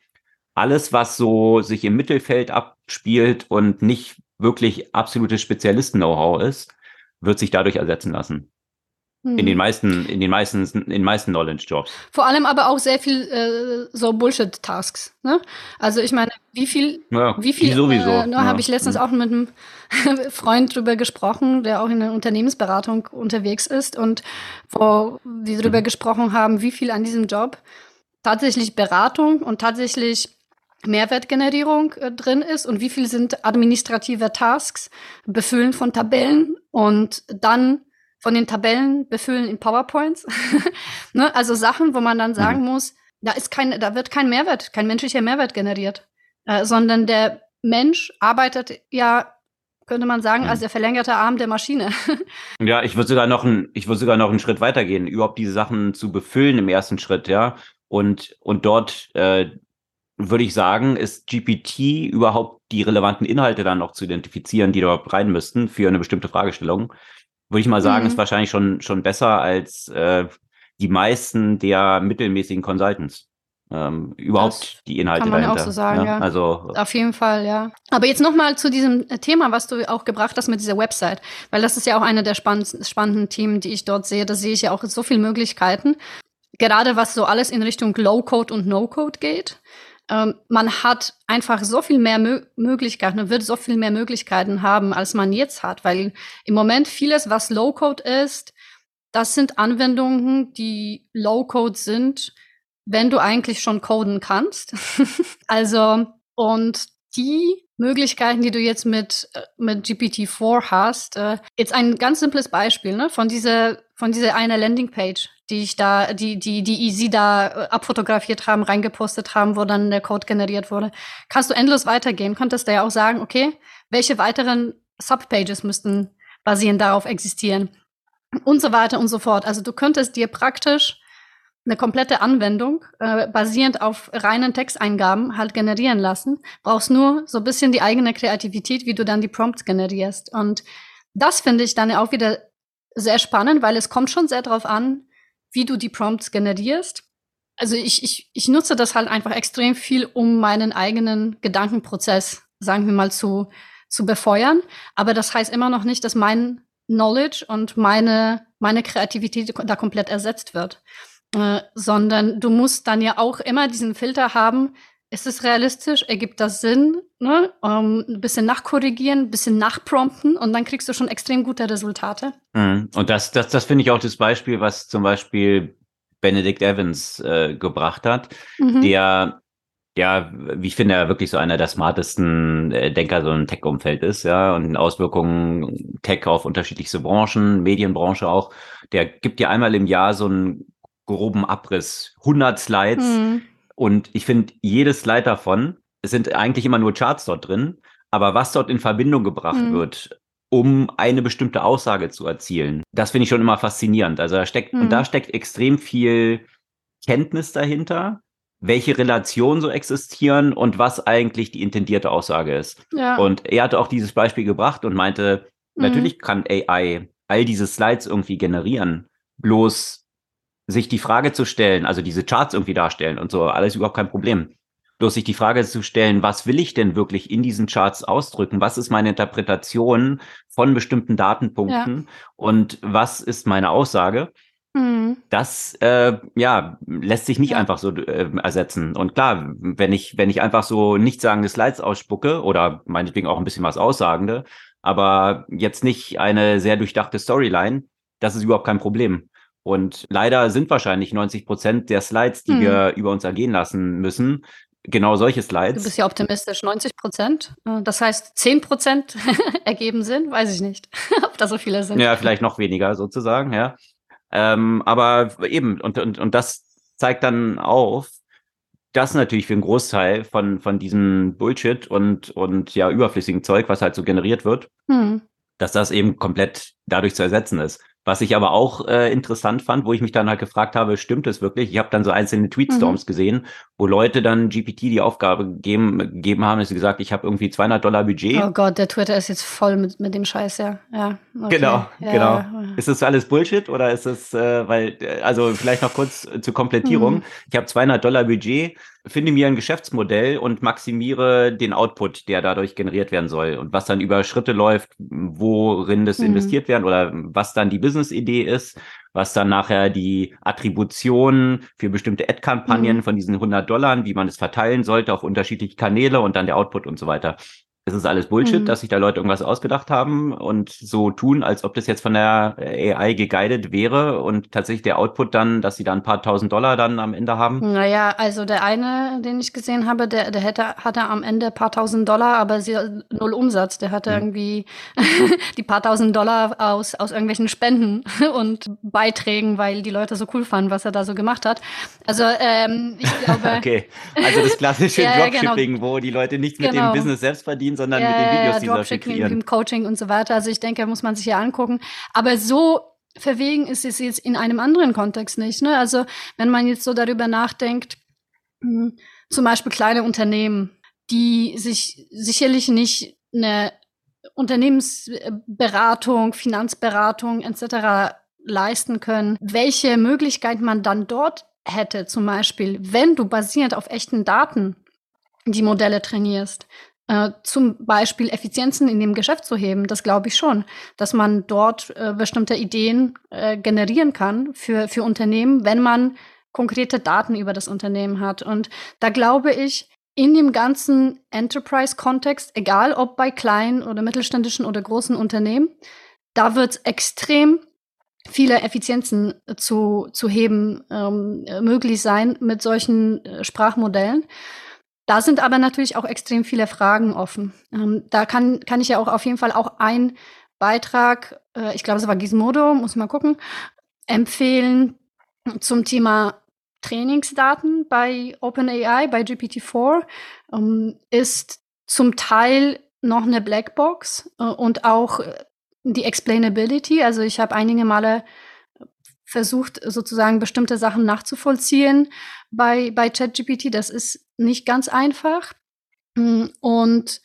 Alles, was so sich im Mittelfeld abspielt und nicht wirklich absolutes Spezialisten-Know-how ist, wird sich dadurch ersetzen lassen. In den hm. meisten, in den meisten, in den meisten Knowledge-Jobs. Vor allem aber auch sehr viel äh, so Bullshit-Tasks. Ne? Also ich meine, wie viel, ja, wie viel sowieso. Äh, ja. habe ich letztens auch mit einem Freund drüber gesprochen, der auch in der Unternehmensberatung unterwegs ist und wo wir drüber mhm. gesprochen haben, wie viel an diesem Job tatsächlich Beratung und tatsächlich Mehrwertgenerierung äh, drin ist und wie viel sind administrative Tasks, Befüllen von Tabellen und dann von den Tabellen befüllen in PowerPoints. ne? Also Sachen, wo man dann sagen mhm. muss, da ist kein, da wird kein Mehrwert, kein menschlicher Mehrwert generiert, äh, sondern der Mensch arbeitet ja, könnte man sagen, mhm. als der verlängerte Arm der Maschine. ja, ich würde sogar noch ein, ich würde sogar noch einen Schritt weitergehen, überhaupt diese Sachen zu befüllen im ersten Schritt, ja. Und, und dort äh, würde ich sagen, ist GPT überhaupt die relevanten Inhalte dann noch zu identifizieren, die dort rein müssten für eine bestimmte Fragestellung würde ich mal sagen, mhm. ist wahrscheinlich schon, schon besser als äh, die meisten der mittelmäßigen Consultants. Ähm, überhaupt das die Inhalte kann man dahinter. Auch so sagen, ja? ja. Also auf jeden Fall, ja. Aber jetzt noch mal zu diesem Thema, was du auch gebracht hast mit dieser Website, weil das ist ja auch eine der spannend, spannenden Themen, die ich dort sehe. Da sehe ich ja auch so viele Möglichkeiten. Gerade was so alles in Richtung Low-Code und No-Code geht ähm, man hat einfach so viel mehr Mö Möglichkeiten, wird so viel mehr Möglichkeiten haben, als man jetzt hat, weil im Moment vieles, was Low-Code ist, das sind Anwendungen, die Low-Code sind, wenn du eigentlich schon coden kannst. also, und die Möglichkeiten, die du jetzt mit, äh, mit GPT-4 hast, äh, jetzt ein ganz simples Beispiel, ne, von dieser, von dieser einer Landingpage, die ich da, die, die, die sie da äh, abfotografiert haben, reingepostet haben, wo dann der Code generiert wurde. Kannst du endlos weitergehen. Könntest du ja auch sagen, okay, welche weiteren Subpages müssten basierend darauf existieren? Und so weiter und so fort. Also du könntest dir praktisch eine komplette Anwendung äh, basierend auf reinen Texteingaben halt generieren lassen. Brauchst nur so ein bisschen die eigene Kreativität, wie du dann die Prompts generierst. Und das finde ich dann auch wieder sehr spannend, weil es kommt schon sehr drauf an, wie du die Prompts generierst. Also ich, ich, ich nutze das halt einfach extrem viel, um meinen eigenen Gedankenprozess, sagen wir mal, zu, zu befeuern. Aber das heißt immer noch nicht, dass mein Knowledge und meine, meine Kreativität da komplett ersetzt wird. Äh, sondern du musst dann ja auch immer diesen Filter haben, ist es realistisch, ergibt das Sinn, ne? Um, ein bisschen nachkorrigieren, ein bisschen nachprompten und dann kriegst du schon extrem gute Resultate. Mhm. Und das, das, das finde ich auch das Beispiel, was zum Beispiel Benedict Evans äh, gebracht hat, mhm. der ja, wie ich finde, wirklich so einer der smartesten äh, Denker so im Tech-Umfeld ist, ja, und Auswirkungen Tech auf unterschiedlichste Branchen, Medienbranche auch. Der gibt dir einmal im Jahr so einen groben Abriss, 100 Slides, mhm. Und ich finde, jedes Slide davon, es sind eigentlich immer nur Charts dort drin, aber was dort in Verbindung gebracht mhm. wird, um eine bestimmte Aussage zu erzielen, das finde ich schon immer faszinierend. Also da steckt, mhm. und da mhm. steckt extrem viel Kenntnis dahinter, welche Relationen so existieren und was eigentlich die intendierte Aussage ist. Ja. Und er hatte auch dieses Beispiel gebracht und meinte, mhm. natürlich kann AI all diese Slides irgendwie generieren. Bloß sich die Frage zu stellen, also diese Charts irgendwie darstellen und so, alles überhaupt kein Problem. Bloß sich die Frage zu stellen, was will ich denn wirklich in diesen Charts ausdrücken? Was ist meine Interpretation von bestimmten Datenpunkten? Ja. Und was ist meine Aussage? Mhm. Das äh, ja lässt sich nicht ja. einfach so äh, ersetzen. Und klar, wenn ich wenn ich einfach so nichtssagende Slides ausspucke oder meinetwegen auch ein bisschen was aussagende, aber jetzt nicht eine sehr durchdachte Storyline, das ist überhaupt kein Problem. Und leider sind wahrscheinlich 90 Prozent der Slides, die hm. wir über uns ergehen lassen müssen, genau solche Slides. Du bist ja optimistisch, 90 Prozent. Äh, das heißt, 10 Prozent ergeben Sinn, weiß ich nicht, ob da so viele sind. Ja, vielleicht noch weniger sozusagen, ja. Ähm, aber eben, und, und, und das zeigt dann auf, dass natürlich für einen Großteil von, von diesem Bullshit und, und ja überflüssigen Zeug, was halt so generiert wird, hm. dass das eben komplett dadurch zu ersetzen ist. Was ich aber auch äh, interessant fand, wo ich mich dann halt gefragt habe, stimmt es wirklich? Ich habe dann so einzelne Tweetstorms mhm. gesehen, wo Leute dann GPT die Aufgabe gegeben, gegeben haben, dass sie gesagt, ich habe irgendwie 200 Dollar Budget. Oh Gott, der Twitter ist jetzt voll mit, mit dem Scheiß, ja. ja okay. Genau, ja, genau. Ja. Ist das alles Bullshit oder ist es, äh, weil, äh, also vielleicht noch kurz zur Komplettierung. Mhm. Ich habe 200 Dollar Budget finde mir ein Geschäftsmodell und maximiere den Output, der dadurch generiert werden soll und was dann über Schritte läuft, worin das mhm. investiert werden oder was dann die Business-Idee ist, was dann nachher die Attribution für bestimmte Ad-Kampagnen mhm. von diesen 100 Dollar, wie man es verteilen sollte auf unterschiedliche Kanäle und dann der Output und so weiter es ist alles Bullshit, mhm. dass sich da Leute irgendwas ausgedacht haben und so tun, als ob das jetzt von der AI geguided wäre und tatsächlich der Output dann, dass sie da ein paar tausend Dollar dann am Ende haben? Naja, also der eine, den ich gesehen habe, der, der hätte, hatte am Ende ein paar tausend Dollar, aber sie, null Umsatz. Der hatte mhm. irgendwie die paar tausend Dollar aus, aus irgendwelchen Spenden und Beiträgen, weil die Leute so cool fanden, was er da so gemacht hat. Also ähm, ich glaube... okay, also das klassische ja, Dropshipping, genau. wo die Leute nichts genau. mit dem genau. Business selbst verdienen, verdienen, sondern ja, mit den Videos, die sie dafür kreieren. Im Coaching und so weiter. Also ich denke, muss man sich hier angucken. Aber so verwegen ist es jetzt in einem anderen Kontext nicht. Ne? Also wenn man jetzt so darüber nachdenkt, mh, hm, zum Beispiel kleine Unternehmen, die sich sicherlich nicht eine Unternehmensberatung, Finanzberatung etc. leisten können, welche Möglichkeit man dann dort hätte, zum Beispiel, wenn du basierend auf echten Daten die Modelle trainierst, äh, zum Beispiel Effizienzen in dem Geschäft zu heben. Das glaube ich schon, dass man dort äh, bestimmte Ideen äh, generieren kann für, für Unternehmen, wenn man konkrete Daten über das Unternehmen hat. Und da glaube ich, in dem ganzen Enterprise-Kontext, egal ob bei kleinen oder mittelständischen oder großen Unternehmen, da wird es extrem viele Effizienzen zu, zu heben ähm, möglich sein mit solchen äh, Sprachmodellen. Da sind aber natürlich auch extrem viele Fragen offen. Ähm, da kann, kann ich ja auch auf jeden Fall auch einen Beitrag, äh, ich glaube, es war Gizmodo, muss ich mal gucken, empfehlen zum Thema Trainingsdaten bei OpenAI, bei GPT-4, ähm, ist zum Teil noch eine Blackbox äh, und auch die Explainability. Also ich habe einige Male versucht, sozusagen bestimmte Sachen nachzuvollziehen bei, bei ChatGPT. Das ist nicht ganz einfach. Und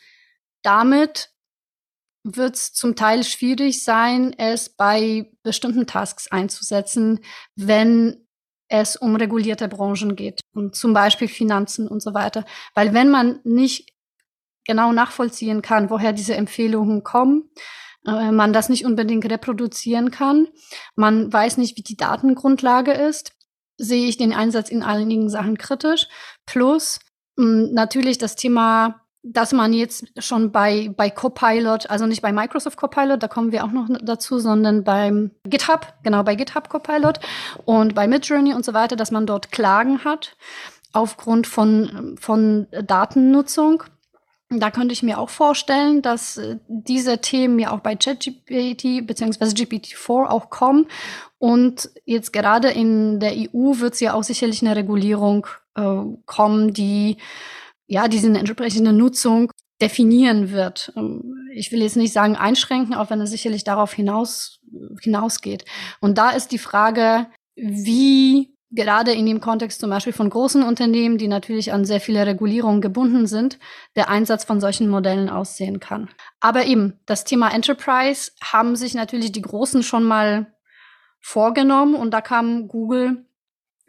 damit wird es zum Teil schwierig sein, es bei bestimmten Tasks einzusetzen, wenn es um regulierte Branchen geht, und zum Beispiel Finanzen und so weiter. Weil wenn man nicht genau nachvollziehen kann, woher diese Empfehlungen kommen, man das nicht unbedingt reproduzieren kann, man weiß nicht, wie die Datengrundlage ist, sehe ich den Einsatz in einigen Sachen kritisch. Plus natürlich das Thema, dass man jetzt schon bei, bei Copilot, also nicht bei Microsoft Copilot, da kommen wir auch noch dazu, sondern beim GitHub, genau bei GitHub Copilot und bei Midjourney und so weiter, dass man dort Klagen hat aufgrund von, von Datennutzung. Da könnte ich mir auch vorstellen, dass äh, diese Themen ja auch bei ChatGPT bzw. GPT-4 auch kommen. Und jetzt gerade in der EU wird es ja auch sicherlich eine Regulierung äh, kommen, die ja diese entsprechende Nutzung definieren wird. Ähm, ich will jetzt nicht sagen einschränken, auch wenn es sicherlich darauf hinaus, hinausgeht. Und da ist die Frage, wie gerade in dem Kontext zum Beispiel von großen Unternehmen, die natürlich an sehr viele Regulierungen gebunden sind, der Einsatz von solchen Modellen aussehen kann. Aber eben, das Thema Enterprise haben sich natürlich die Großen schon mal vorgenommen und da kam Google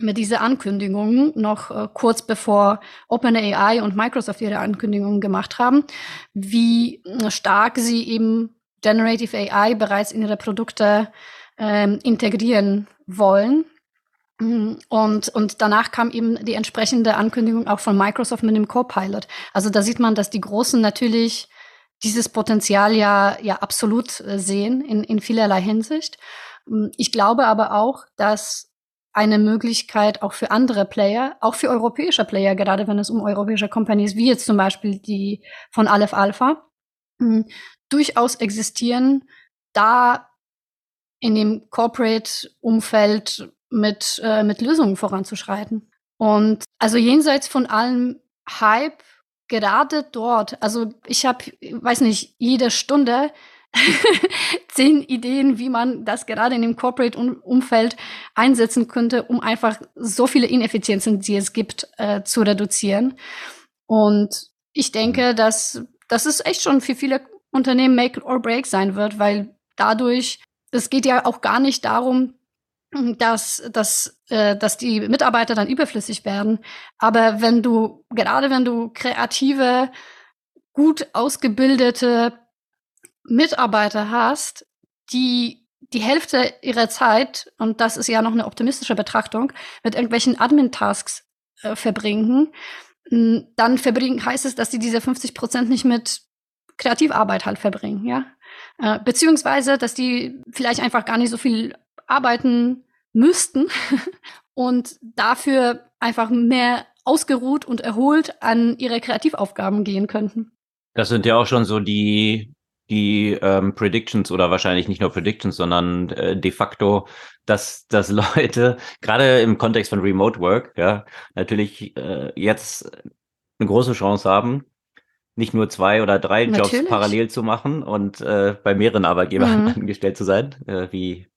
mit dieser Ankündigung noch äh, kurz bevor OpenAI und Microsoft ihre Ankündigungen gemacht haben, wie äh, stark sie eben Generative AI bereits in ihre Produkte ähm, integrieren wollen. Und, und danach kam eben die entsprechende Ankündigung auch von Microsoft mit dem Copilot. Also da sieht man, dass die Großen natürlich dieses Potenzial ja, ja absolut äh, sehen in, in vielerlei Hinsicht. Mm, ich glaube aber auch, dass eine Möglichkeit auch für andere Player, auch für europäische Player, gerade wenn es um europäische Companies wie jetzt zum Beispiel die von Aleph Alpha, hm, durchaus existieren, da in dem Corporate-Umfeld mit, äh, mit Lösungen voranzuschreiten. Und also jenseits von allem Hype, gerade dort, also ich habe, weiß nicht, jede Stunde zehn Ideen, wie man das gerade in dem Corporate-Umfeld einsetzen könnte, um einfach so viele Ineffizienzen, die es gibt, äh, zu reduzieren. Und ich denke, dass, dass es echt schon für viele Unternehmen Make or Break sein wird, weil dadurch, es geht ja auch gar nicht darum, dass, dass, äh, dass die Mitarbeiter dann überflüssig werden. Aber wenn du, gerade wenn du kreative, gut ausgebildete Mitarbeiter hast, die die Hälfte ihrer Zeit, und das ist ja noch eine optimistische Betrachtung, mit irgendwelchen Admin-Tasks äh, verbringen, dann verbringen, heißt es, dass sie diese 50 Prozent nicht mit Kreativarbeit halt verbringen, ja. Äh, beziehungsweise, dass die vielleicht einfach gar nicht so viel arbeiten müssten und dafür einfach mehr ausgeruht und erholt an ihre Kreativaufgaben gehen könnten. Das sind ja auch schon so die die ähm, Predictions oder wahrscheinlich nicht nur Predictions, sondern äh, de facto, dass, dass Leute gerade im Kontext von Remote Work ja natürlich äh, jetzt eine große Chance haben, nicht nur zwei oder drei Jobs natürlich. parallel zu machen und äh, bei mehreren Arbeitgebern mhm. angestellt zu sein, äh, wie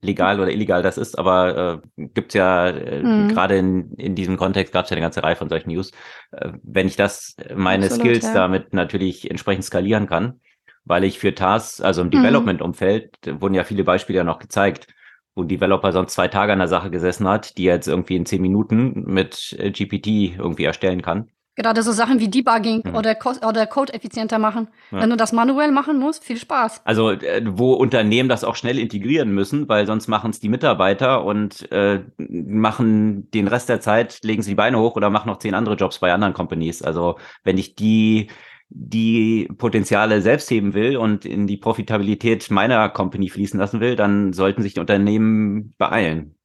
legal oder illegal das ist, aber äh, gibt ja äh, mhm. gerade in, in diesem Kontext gab es ja eine ganze Reihe von solchen News. Äh, wenn ich das meine Absolut, Skills ja. damit natürlich entsprechend skalieren kann, weil ich für Tasks, also im mhm. Development-Umfeld, wurden ja viele Beispiele ja noch gezeigt, wo ein Developer sonst zwei Tage an der Sache gesessen hat, die er jetzt irgendwie in zehn Minuten mit äh, GPT irgendwie erstellen kann. Gerade so Sachen wie Debugging mhm. oder, Co oder Code effizienter machen. Ja. Wenn du das manuell machen musst, viel Spaß. Also äh, wo Unternehmen das auch schnell integrieren müssen, weil sonst machen es die Mitarbeiter und äh, machen den Rest der Zeit, legen sie die Beine hoch oder machen noch zehn andere Jobs bei anderen Companies. Also wenn ich die die Potenziale selbst heben will und in die Profitabilität meiner Company fließen lassen will, dann sollten sich die Unternehmen beeilen,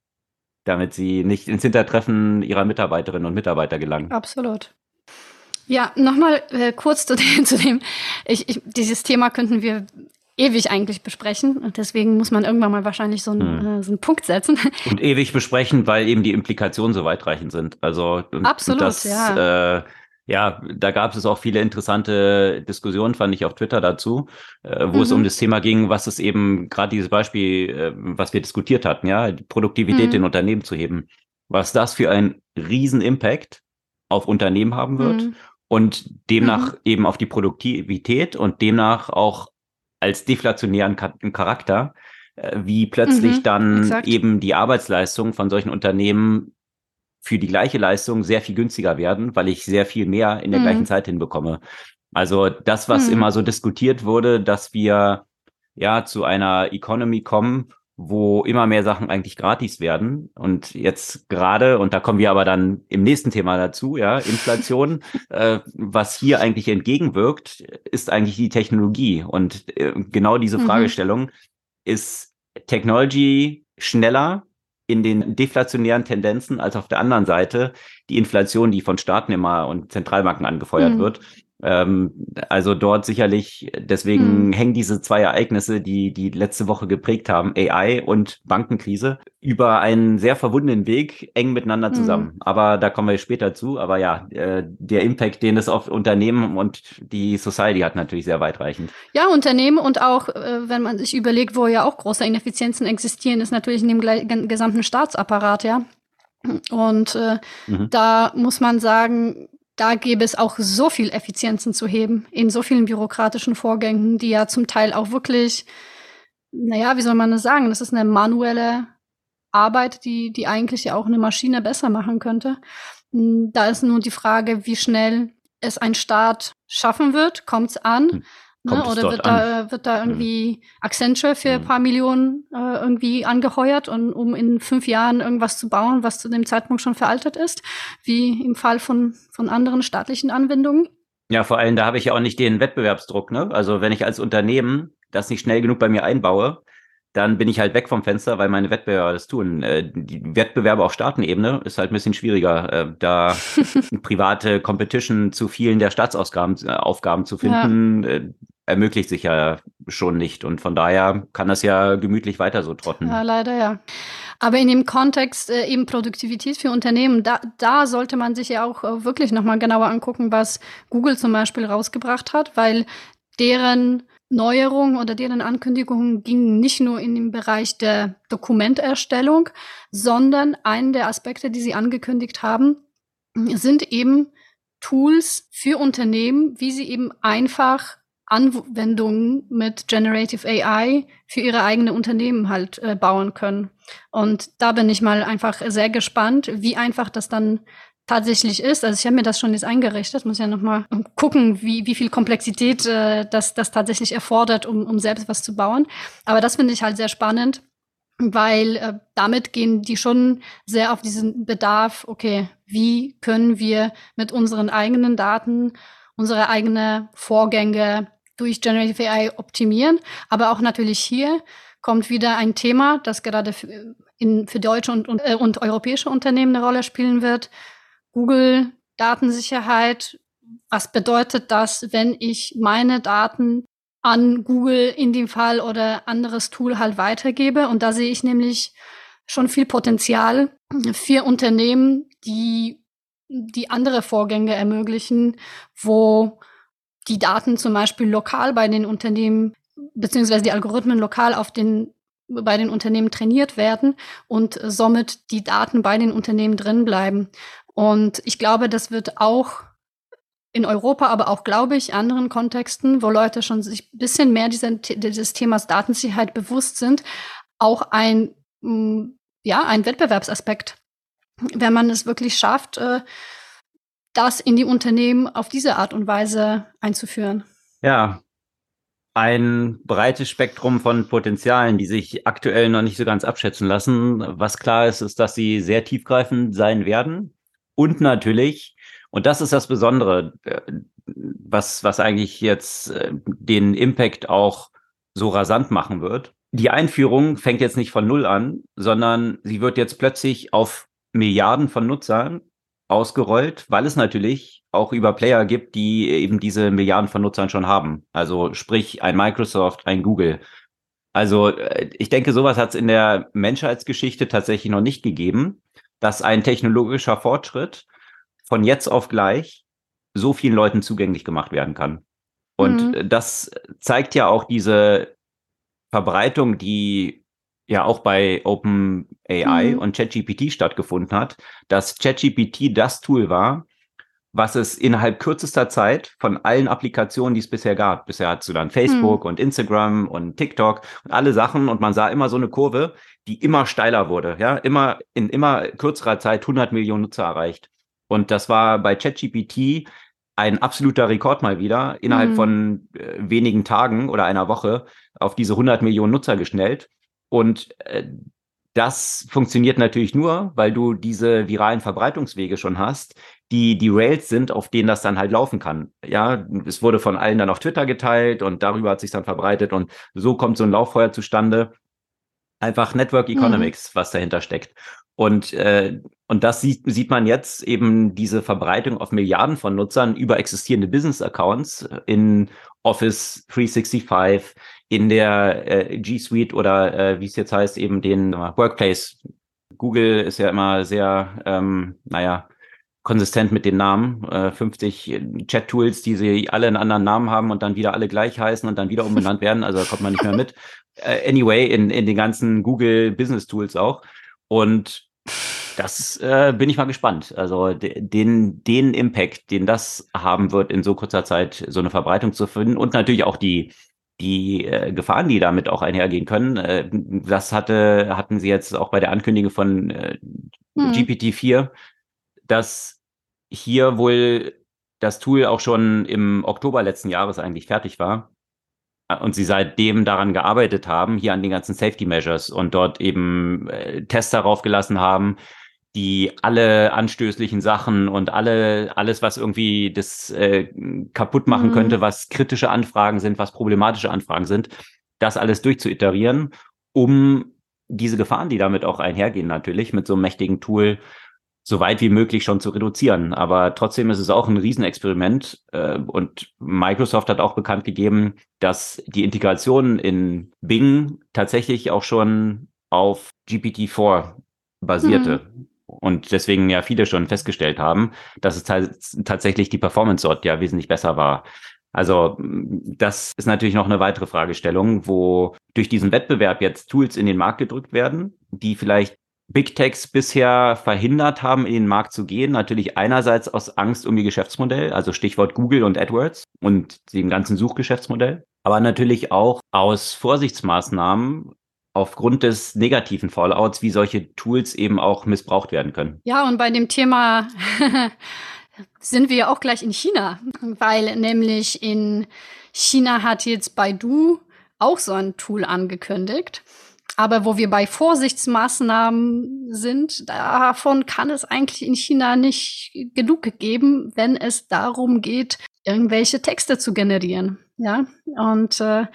damit sie nicht ins Hintertreffen ihrer Mitarbeiterinnen und Mitarbeiter gelangen. Absolut. Ja, nochmal äh, kurz zu dem, zu dem ich, ich, dieses Thema könnten wir ewig eigentlich besprechen und deswegen muss man irgendwann mal wahrscheinlich so einen, hm. äh, so einen Punkt setzen. Und ewig besprechen, weil eben die Implikationen so weitreichend sind. Also Absolut, das, ja. Äh, ja, da gab es auch viele interessante Diskussionen, fand ich auf Twitter dazu, äh, wo mhm. es um das Thema ging, was es eben gerade dieses Beispiel, äh, was wir diskutiert hatten, ja, die Produktivität mhm. in Unternehmen zu heben, was das für einen riesen Impact auf Unternehmen haben wird mhm. Und demnach mhm. eben auf die Produktivität und demnach auch als deflationären Charakter, äh, wie plötzlich mhm. dann Exakt. eben die Arbeitsleistung von solchen Unternehmen für die gleiche Leistung sehr viel günstiger werden, weil ich sehr viel mehr in der mhm. gleichen Zeit hinbekomme. Also das, was mhm. immer so diskutiert wurde, dass wir ja zu einer Economy kommen, wo immer mehr Sachen eigentlich gratis werden. Und jetzt gerade, und da kommen wir aber dann im nächsten Thema dazu, ja, Inflation, äh, was hier eigentlich entgegenwirkt, ist eigentlich die Technologie. Und äh, genau diese mhm. Fragestellung, ist Technology schneller in den deflationären Tendenzen als auf der anderen Seite die Inflation, die von Staaten immer und Zentralbanken angefeuert mhm. wird. Ähm, also dort sicherlich, deswegen mhm. hängen diese zwei Ereignisse, die die letzte Woche geprägt haben, AI und Bankenkrise, über einen sehr verwundenen Weg eng miteinander mhm. zusammen. Mhm. Aber da kommen wir später zu. Aber ja, äh, der Impact, den es auf Unternehmen und die Society hat, natürlich sehr weitreichend. Ja, Unternehmen und auch, äh, wenn man sich überlegt, wo ja auch große Ineffizienzen existieren, ist natürlich in dem gesamten Staatsapparat, ja. Und äh, mhm. da muss man sagen, da gäbe es auch so viel Effizienzen zu heben in so vielen bürokratischen Vorgängen, die ja zum Teil auch wirklich, naja, wie soll man das sagen? Das ist eine manuelle Arbeit, die, die eigentlich ja auch eine Maschine besser machen könnte. Hm, da ist nur die Frage, wie schnell es ein Staat schaffen wird. Kommt es an? Hm. Ne? Oder wird da, wird da irgendwie Accenture für ein paar Millionen äh, irgendwie angeheuert, und, um in fünf Jahren irgendwas zu bauen, was zu dem Zeitpunkt schon veraltet ist, wie im Fall von, von anderen staatlichen Anwendungen? Ja, vor allem, da habe ich ja auch nicht den Wettbewerbsdruck. Ne? Also wenn ich als Unternehmen das nicht schnell genug bei mir einbaue, dann bin ich halt weg vom Fenster, weil meine Wettbewerber das tun. Äh, die Wettbewerbe auf Staatenebene ist halt ein bisschen schwieriger, äh, da private Competition zu vielen der Staatsaufgaben äh, Aufgaben zu finden, ja. ermöglicht sich ja schon nicht. Und von daher kann das ja gemütlich weiter so trotten. Ja, leider ja. Aber in dem Kontext äh, eben Produktivität für Unternehmen, da, da sollte man sich ja auch äh, wirklich nochmal genauer angucken, was Google zum Beispiel rausgebracht hat, weil deren Neuerungen oder deren Ankündigungen gingen nicht nur in den Bereich der Dokumenterstellung, sondern einen der Aspekte, die sie angekündigt haben, sind eben Tools für Unternehmen, wie sie eben einfach Anwendungen mit Generative AI für ihre eigene Unternehmen halt äh, bauen können. Und da bin ich mal einfach sehr gespannt, wie einfach das dann tatsächlich ist. Also ich habe mir das schon jetzt eingerichtet, muss ja nochmal gucken, wie, wie viel Komplexität äh, das, das tatsächlich erfordert, um, um selbst was zu bauen. Aber das finde ich halt sehr spannend, weil äh, damit gehen die schon sehr auf diesen Bedarf, okay, wie können wir mit unseren eigenen Daten unsere eigenen Vorgänge durch Generative AI optimieren. Aber auch natürlich hier kommt wieder ein Thema, das gerade für, in, für deutsche und, und, äh, und europäische Unternehmen eine Rolle spielen wird. Google Datensicherheit. Was bedeutet das, wenn ich meine Daten an Google in dem Fall oder anderes Tool halt weitergebe? Und da sehe ich nämlich schon viel Potenzial für Unternehmen, die die andere Vorgänge ermöglichen, wo die Daten zum Beispiel lokal bei den Unternehmen beziehungsweise die Algorithmen lokal auf den bei den Unternehmen trainiert werden und somit die Daten bei den Unternehmen drin bleiben. Und ich glaube, das wird auch in Europa, aber auch, glaube ich, anderen Kontexten, wo Leute schon sich ein bisschen mehr dieser, dieses Themas Datensicherheit bewusst sind, auch ein, mm, ja, ein Wettbewerbsaspekt. Wenn man es wirklich schafft, äh, das in die Unternehmen auf diese Art und Weise einzuführen. Ja, ein breites Spektrum von Potenzialen, die sich aktuell noch nicht so ganz abschätzen lassen. Was klar ist, ist, dass sie sehr tiefgreifend sein werden. Und natürlich, und das ist das Besondere, äh, was, was eigentlich jetzt äh, den Impact auch so rasant machen wird. Die Einführung fängt jetzt nicht von Null an, sondern sie wird jetzt plötzlich auf Milliarden von Nutzern ausgerollt, weil es natürlich auch über Player gibt, die eben diese Milliarden von Nutzern schon haben. Also sprich ein Microsoft, ein Google. Also äh, ich denke, sowas hat es in der Menschheitsgeschichte tatsächlich noch nicht gegeben dass ein technologischer Fortschritt von jetzt auf gleich so vielen Leuten zugänglich gemacht werden kann. Und mhm. das zeigt ja auch diese Verbreitung, die ja auch bei OpenAI mhm. und ChatGPT stattgefunden hat, dass ChatGPT das Tool war, was es innerhalb kürzester Zeit von allen Applikationen, die es bisher gab. Bisher hattest du dann Facebook hm. und Instagram und TikTok und alle Sachen und man sah immer so eine Kurve, die immer steiler wurde, ja, immer in immer kürzerer Zeit 100 Millionen Nutzer erreicht. Und das war bei ChatGPT ein absoluter Rekord mal wieder, innerhalb hm. von äh, wenigen Tagen oder einer Woche auf diese 100 Millionen Nutzer geschnellt. Und äh, das funktioniert natürlich nur, weil du diese viralen Verbreitungswege schon hast, die die Rails sind, auf denen das dann halt laufen kann. Ja, es wurde von allen dann auf Twitter geteilt und darüber hat sich dann verbreitet und so kommt so ein Lauffeuer zustande. Einfach Network mhm. Economics, mhm. was dahinter steckt. Und, äh, und das sieht, sieht man jetzt eben diese Verbreitung auf Milliarden von Nutzern über existierende Business-Accounts in Office 365, in der äh, G Suite oder äh, wie es jetzt heißt, eben den Workplace. Google ist ja immer sehr, ähm, naja, konsistent mit den Namen. Äh, 50 Chat-Tools, die sie alle einen anderen Namen haben und dann wieder alle gleich heißen und dann wieder umbenannt werden. Also da kommt man nicht mehr mit. Äh, anyway, in, in den ganzen Google Business Tools auch. Und das äh, bin ich mal gespannt. Also den, den Impact, den das haben wird, in so kurzer Zeit so eine Verbreitung zu finden und natürlich auch die, die äh, Gefahren, die damit auch einhergehen können. Äh, das hatte, hatten sie jetzt auch bei der Ankündigung von äh, hm. GPT-4, dass hier wohl das Tool auch schon im Oktober letzten Jahres eigentlich fertig war und sie seitdem daran gearbeitet haben, hier an den ganzen Safety Measures und dort eben äh, Tests darauf gelassen haben, die alle anstößlichen Sachen und alle alles, was irgendwie das äh, kaputt machen mhm. könnte, was kritische Anfragen sind, was problematische Anfragen sind, das alles durchzuiterieren um diese Gefahren, die damit auch einhergehen, natürlich mit so einem mächtigen Tool so weit wie möglich schon zu reduzieren. Aber trotzdem ist es auch ein Riesenexperiment. Äh, und Microsoft hat auch bekannt gegeben, dass die Integration in Bing tatsächlich auch schon auf GPT-4 basierte. Mhm. Und deswegen ja viele schon festgestellt haben, dass es tatsächlich die Performance dort ja wesentlich besser war. Also das ist natürlich noch eine weitere Fragestellung, wo durch diesen Wettbewerb jetzt Tools in den Markt gedrückt werden, die vielleicht Big Techs bisher verhindert haben, in den Markt zu gehen. Natürlich einerseits aus Angst um ihr Geschäftsmodell, also Stichwort Google und AdWords und dem ganzen Suchgeschäftsmodell, aber natürlich auch aus Vorsichtsmaßnahmen aufgrund des negativen Fallouts, wie solche Tools eben auch missbraucht werden können. Ja, und bei dem Thema sind wir auch gleich in China, weil nämlich in China hat jetzt Baidu auch so ein Tool angekündigt. Aber wo wir bei Vorsichtsmaßnahmen sind, davon kann es eigentlich in China nicht genug geben, wenn es darum geht, irgendwelche Texte zu generieren. Ja, und äh,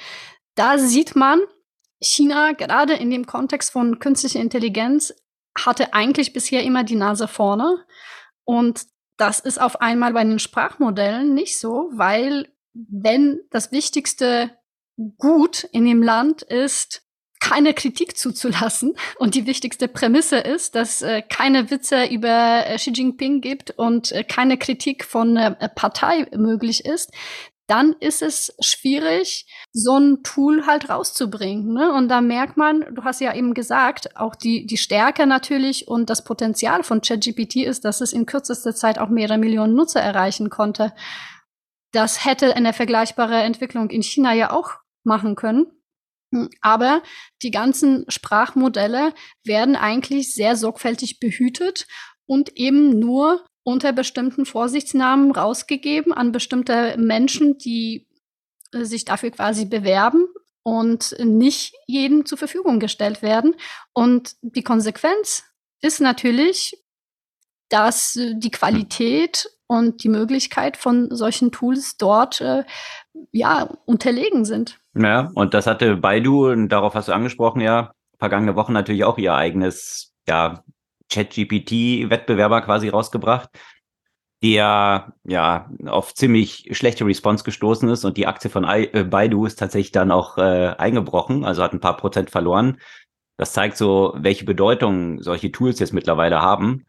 da sieht man, China gerade in dem Kontext von künstlicher Intelligenz hatte eigentlich bisher immer die Nase vorne. Und das ist auf einmal bei den Sprachmodellen nicht so, weil wenn das wichtigste Gut in dem Land ist, keine Kritik zuzulassen. Und die wichtigste Prämisse ist, dass äh, keine Witze über äh, Xi Jinping gibt und äh, keine Kritik von äh, Partei möglich ist, dann ist es schwierig, so ein Tool halt rauszubringen. Ne? Und da merkt man, du hast ja eben gesagt, auch die, die Stärke natürlich und das Potenzial von ChatGPT ist, dass es in kürzester Zeit auch mehrere Millionen Nutzer erreichen konnte. Das hätte eine vergleichbare Entwicklung in China ja auch machen können. Hm, aber die ganzen Sprachmodelle werden eigentlich sehr sorgfältig behütet und eben nur unter bestimmten Vorsichtsnamen rausgegeben an bestimmte Menschen, die äh, sich dafür quasi bewerben und nicht jedem zur Verfügung gestellt werden. Und die Konsequenz ist natürlich, dass äh, die Qualität und die Möglichkeit von solchen Tools dort äh, ja unterlegen sind. Ja, und das hatte Baidu, und darauf hast du angesprochen, ja, vergangene Woche natürlich auch ihr eigenes, ja, ChatGPT-Wettbewerber quasi rausgebracht, der ja auf ziemlich schlechte Response gestoßen ist und die Aktie von I äh, Baidu ist tatsächlich dann auch äh, eingebrochen, also hat ein paar Prozent verloren. Das zeigt so, welche Bedeutung solche Tools jetzt mittlerweile haben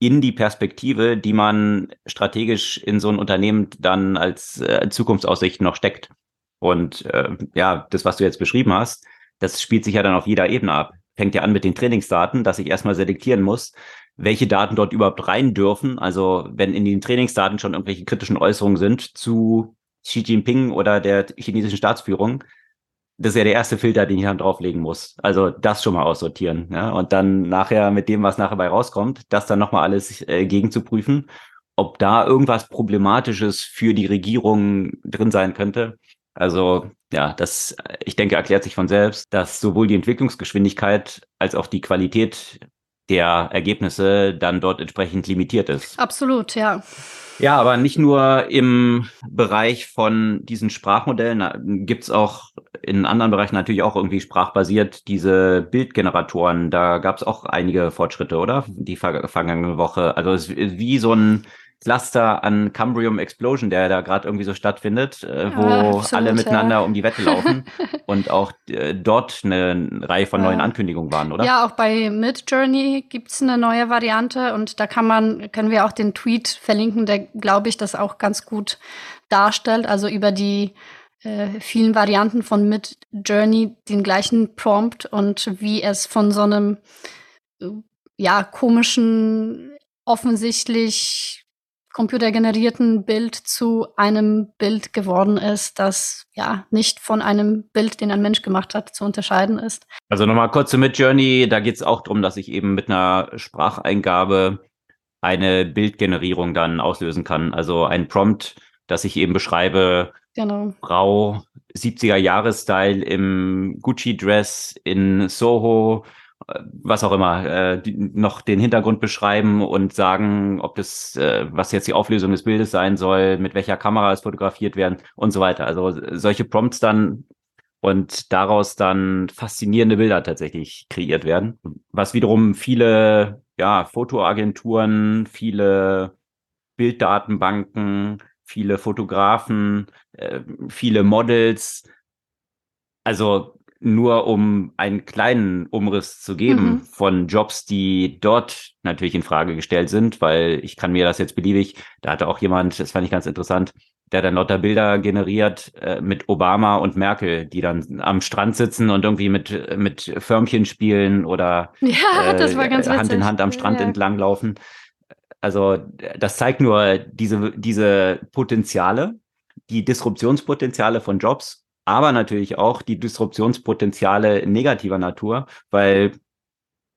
in die Perspektive, die man strategisch in so ein Unternehmen dann als äh, Zukunftsaussicht noch steckt. Und äh, ja, das, was du jetzt beschrieben hast, das spielt sich ja dann auf jeder Ebene ab. Fängt ja an mit den Trainingsdaten, dass ich erstmal selektieren muss, welche Daten dort überhaupt rein dürfen. Also wenn in den Trainingsdaten schon irgendwelche kritischen Äußerungen sind zu Xi Jinping oder der chinesischen Staatsführung, das ist ja der erste Filter, den ich dann drauflegen muss. Also das schon mal aussortieren. Ja? Und dann nachher mit dem, was nachher bei rauskommt, das dann nochmal alles äh, gegenzuprüfen, ob da irgendwas Problematisches für die Regierung drin sein könnte. Also ja, das, ich denke, erklärt sich von selbst, dass sowohl die Entwicklungsgeschwindigkeit als auch die Qualität der Ergebnisse dann dort entsprechend limitiert ist. Absolut, ja. Ja, aber nicht nur im Bereich von diesen Sprachmodellen, gibt es auch in anderen Bereichen natürlich auch irgendwie sprachbasiert diese Bildgeneratoren. Da gab es auch einige Fortschritte, oder? Die vergangene Woche. Also es ist wie so ein Cluster an Cambrium Explosion, der da gerade irgendwie so stattfindet, äh, wo ja, absolut, alle miteinander ja. um die Wette laufen und auch äh, dort eine Reihe von neuen Ankündigungen waren, oder? Ja, auch bei Midjourney gibt's eine neue Variante und da kann man, können wir auch den Tweet verlinken, der, glaube ich, das auch ganz gut darstellt. Also über die äh, vielen Varianten von Midjourney den gleichen Prompt und wie es von so einem äh, ja komischen offensichtlich computergenerierten Bild zu einem Bild geworden ist, das ja nicht von einem Bild, den ein Mensch gemacht hat, zu unterscheiden ist. Also nochmal kurz zu Midjourney, da geht es auch darum, dass ich eben mit einer Spracheingabe eine Bildgenerierung dann auslösen kann. Also ein Prompt, dass ich eben beschreibe, genau. Frau 70er Jahres-Style im Gucci-Dress in Soho was auch immer, äh, die, noch den Hintergrund beschreiben und sagen, ob das, äh, was jetzt die Auflösung des Bildes sein soll, mit welcher Kamera es fotografiert werden und so weiter. Also solche Prompts dann und daraus dann faszinierende Bilder tatsächlich kreiert werden, was wiederum viele ja, Fotoagenturen, viele Bilddatenbanken, viele Fotografen, äh, viele Models, also nur um einen kleinen Umriss zu geben mhm. von Jobs, die dort natürlich in Frage gestellt sind, weil ich kann mir das jetzt beliebig, da hatte auch jemand, das fand ich ganz interessant, der dann lauter Bilder generiert äh, mit Obama und Merkel, die dann am Strand sitzen und irgendwie mit, mit Förmchen spielen oder ja, äh, Hand in Hand am Strand ja. entlang laufen. Also das zeigt nur diese, diese Potenziale, die Disruptionspotenziale von Jobs, aber natürlich auch die Disruptionspotenziale negativer Natur, weil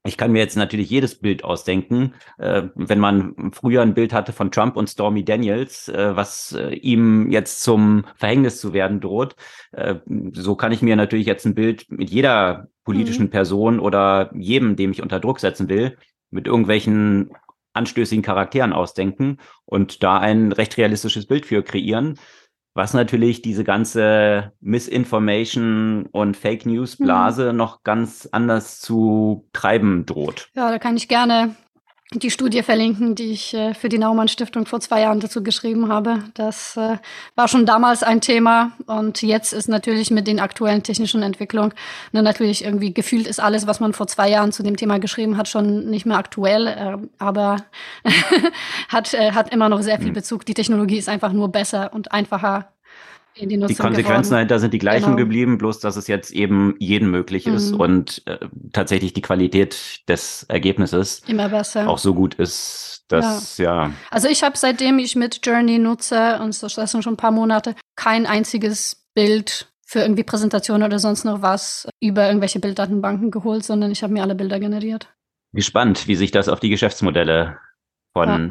ich kann mir jetzt natürlich jedes Bild ausdenken. Äh, wenn man früher ein Bild hatte von Trump und Stormy Daniels, äh, was äh, ihm jetzt zum Verhängnis zu werden droht, äh, so kann ich mir natürlich jetzt ein Bild mit jeder politischen mhm. Person oder jedem, dem ich unter Druck setzen will, mit irgendwelchen anstößigen Charakteren ausdenken und da ein recht realistisches Bild für kreieren was natürlich diese ganze Misinformation und Fake News Blase mhm. noch ganz anders zu treiben droht. Ja, da kann ich gerne die Studie verlinken, die ich äh, für die Naumann Stiftung vor zwei Jahren dazu geschrieben habe. Das äh, war schon damals ein Thema und jetzt ist natürlich mit den aktuellen technischen Entwicklungen ne, natürlich irgendwie gefühlt ist alles, was man vor zwei Jahren zu dem Thema geschrieben hat, schon nicht mehr aktuell, äh, aber hat, äh, hat immer noch sehr viel mhm. Bezug. Die Technologie ist einfach nur besser und einfacher in die, die Konsequenzen geworden. dahinter sind die gleichen genau. geblieben, bloß dass es jetzt eben jedem möglich ist mhm. und äh, tatsächlich die Qualität des Ergebnisses auch so gut ist, dass ja. ja. Also ich habe seitdem ich mit Journey nutze und das sind schon ein paar Monate kein einziges Bild für irgendwie Präsentationen oder sonst noch was über irgendwelche Bilddatenbanken geholt, sondern ich habe mir alle Bilder generiert. Gespannt, wie sich das auf die Geschäftsmodelle von ja.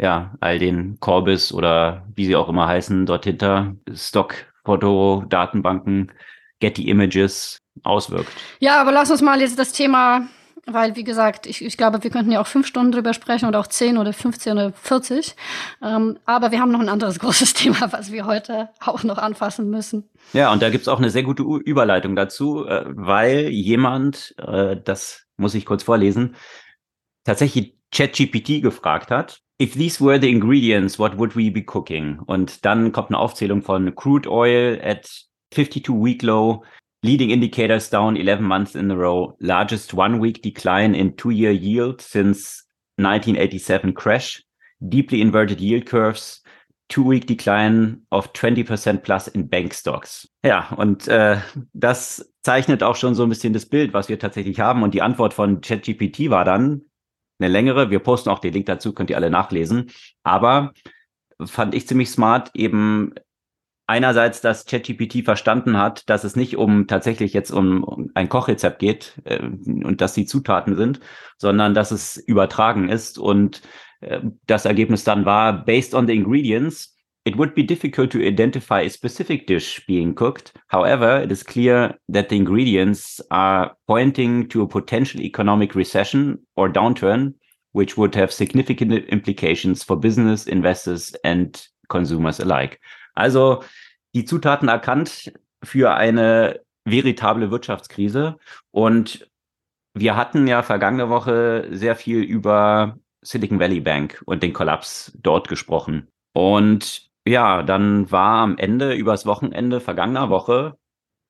Ja, all den Corbis oder wie sie auch immer heißen, dort hinter Stock-Foto, Datenbanken, Getty Images auswirkt. Ja, aber lass uns mal jetzt das Thema, weil wie gesagt, ich, ich glaube, wir könnten ja auch fünf Stunden drüber sprechen oder auch zehn oder 15 oder 40. Ähm, aber wir haben noch ein anderes großes Thema, was wir heute auch noch anfassen müssen. Ja, und da gibt's auch eine sehr gute Überleitung dazu, äh, weil jemand, äh, das muss ich kurz vorlesen, tatsächlich ChatGPT gefragt hat, if these were the ingredients, what would we be cooking? Und dann kommt eine Aufzählung von Crude Oil at 52 week low, leading indicators down 11 months in a row, largest one week decline in two year yield since 1987 crash, deeply inverted yield curves, two-week decline of 20% plus in Bank Stocks. Ja, und äh, das zeichnet auch schon so ein bisschen das Bild, was wir tatsächlich haben. Und die Antwort von ChatGPT war dann, eine längere. Wir posten auch den Link dazu, könnt ihr alle nachlesen. Aber fand ich ziemlich smart, eben einerseits, dass ChatGPT verstanden hat, dass es nicht um tatsächlich jetzt um, ein Kochrezept geht äh, und dass die Zutaten sind, sondern dass es übertragen ist. Und äh, das Ergebnis dann war, based on the ingredients, It would be difficult to identify a specific dish being cooked. However, it is clear that the ingredients are pointing to a potential economic recession or downturn, which would have significant implications for business, investors and consumers alike. Also die Zutaten erkannt für eine veritable Wirtschaftskrise. Und wir hatten ja vergangene Woche sehr viel über Silicon Valley Bank und den Kollaps dort gesprochen. Und ja, dann war am Ende, übers Wochenende vergangener Woche,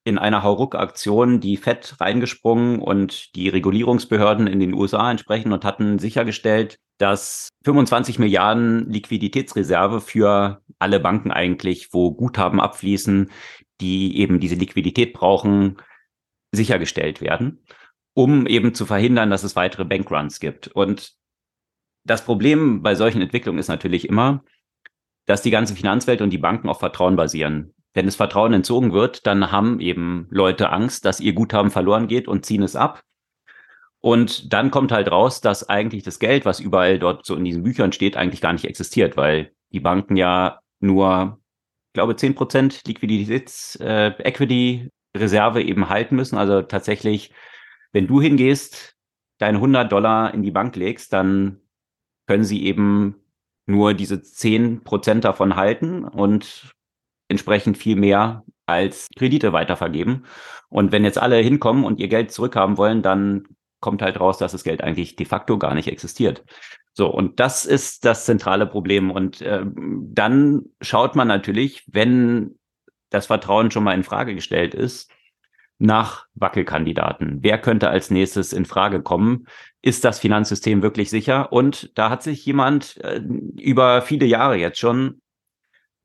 in einer Hauruck-Aktion die FED reingesprungen und die Regulierungsbehörden in den USA entsprechend und hatten sichergestellt, dass 25 Milliarden Liquiditätsreserve für alle Banken eigentlich, wo Guthaben abfließen, die eben diese Liquidität brauchen, sichergestellt werden, um eben zu verhindern, dass es weitere Bankruns gibt. Und das Problem bei solchen Entwicklungen ist natürlich immer, dass die ganze Finanzwelt und die Banken auf Vertrauen basieren. Wenn das Vertrauen entzogen wird, dann haben eben Leute Angst, dass ihr Guthaben verloren geht und ziehen es ab. Und dann kommt halt raus, dass eigentlich das Geld, was überall dort so in diesen Büchern steht, eigentlich gar nicht existiert, weil die Banken ja nur, ich glaube, zehn Prozent Liquiditäts, äh, eben halten müssen. Also tatsächlich, wenn du hingehst, deine 100 Dollar in die Bank legst, dann können sie eben nur diese zehn Prozent davon halten und entsprechend viel mehr als Kredite weitervergeben. Und wenn jetzt alle hinkommen und ihr Geld zurückhaben wollen, dann kommt halt raus, dass das Geld eigentlich de facto gar nicht existiert. So, und das ist das zentrale Problem. Und äh, dann schaut man natürlich, wenn das Vertrauen schon mal in Frage gestellt ist, nach Wackelkandidaten. Wer könnte als nächstes in Frage kommen? Ist das Finanzsystem wirklich sicher? Und da hat sich jemand äh, über viele Jahre jetzt schon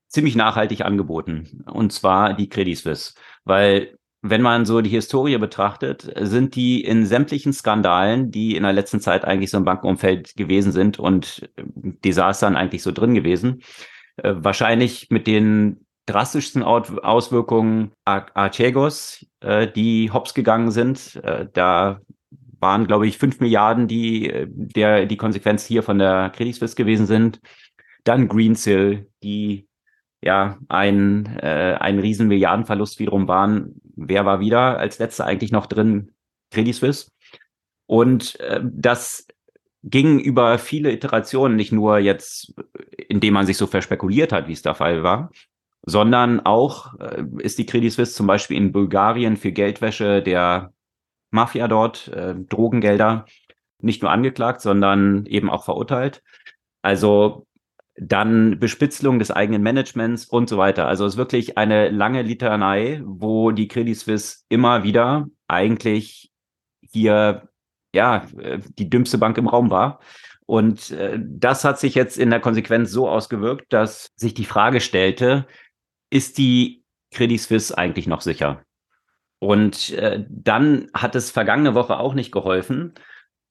ziemlich nachhaltig angeboten. Und zwar die Credit Suisse. Weil wenn man so die Historie betrachtet, sind die in sämtlichen Skandalen, die in der letzten Zeit eigentlich so im Bankenumfeld gewesen sind und Desastern eigentlich so drin gewesen, äh, wahrscheinlich mit den drastischsten Auswirkungen Archegos, äh, die hops gegangen sind. Äh, da waren, glaube ich, fünf Milliarden, die der die Konsequenz hier von der Credit Suisse gewesen sind. Dann Greensill, die ja ein, äh, ein riesen Milliardenverlust wiederum waren. Wer war wieder als letzter eigentlich noch drin? Credit Suisse. Und äh, das ging über viele Iterationen, nicht nur jetzt, indem man sich so verspekuliert hat, wie es der Fall war, sondern auch äh, ist die Credit Suisse zum Beispiel in Bulgarien für Geldwäsche der Mafia dort, äh, Drogengelder, nicht nur angeklagt, sondern eben auch verurteilt. Also dann Bespitzelung des eigenen Managements und so weiter. Also es ist wirklich eine lange Litanei, wo die Credit Suisse immer wieder eigentlich hier ja die dümmste Bank im Raum war. Und äh, das hat sich jetzt in der Konsequenz so ausgewirkt, dass sich die Frage stellte, ist die Credit Suisse eigentlich noch sicher? Und äh, dann hat es vergangene Woche auch nicht geholfen,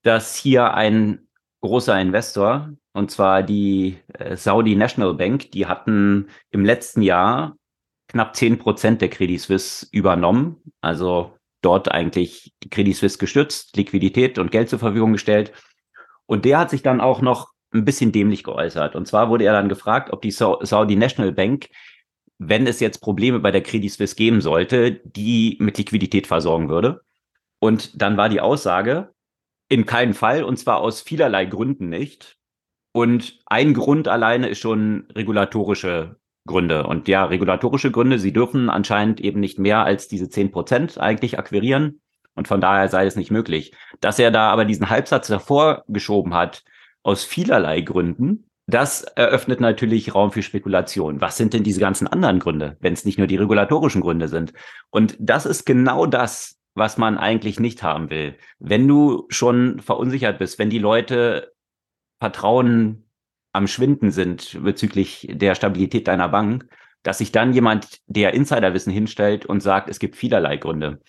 dass hier ein großer Investor, und zwar die äh, Saudi National Bank, die hatten im letzten Jahr knapp 10 Prozent der Credit Suisse übernommen, also dort eigentlich Credit Suisse gestützt, Liquidität und Geld zur Verfügung gestellt. Und der hat sich dann auch noch ein bisschen dämlich geäußert. Und zwar wurde er dann gefragt, ob die Saudi National Bank, wenn es jetzt Probleme bei der Credit Suisse geben sollte, die mit Liquidität versorgen würde. Und dann war die Aussage, in keinem Fall, und zwar aus vielerlei Gründen nicht. Und ein Grund alleine ist schon regulatorische Gründe. Und ja, regulatorische Gründe, sie dürfen anscheinend eben nicht mehr als diese zehn Prozent eigentlich akquirieren. Und von daher sei es nicht möglich. Dass er da aber diesen Halbsatz davor geschoben hat, aus vielerlei Gründen, das eröffnet natürlich Raum für Spekulation. Was sind denn diese ganzen anderen Gründe, wenn es nicht nur die regulatorischen Gründe sind? Und das ist genau das, was man eigentlich nicht haben will. Wenn du schon verunsichert bist, wenn die Leute Vertrauen am Schwinden sind bezüglich der Stabilität deiner Bank, dass sich dann jemand, der Insiderwissen hinstellt und sagt, es gibt vielerlei Gründe.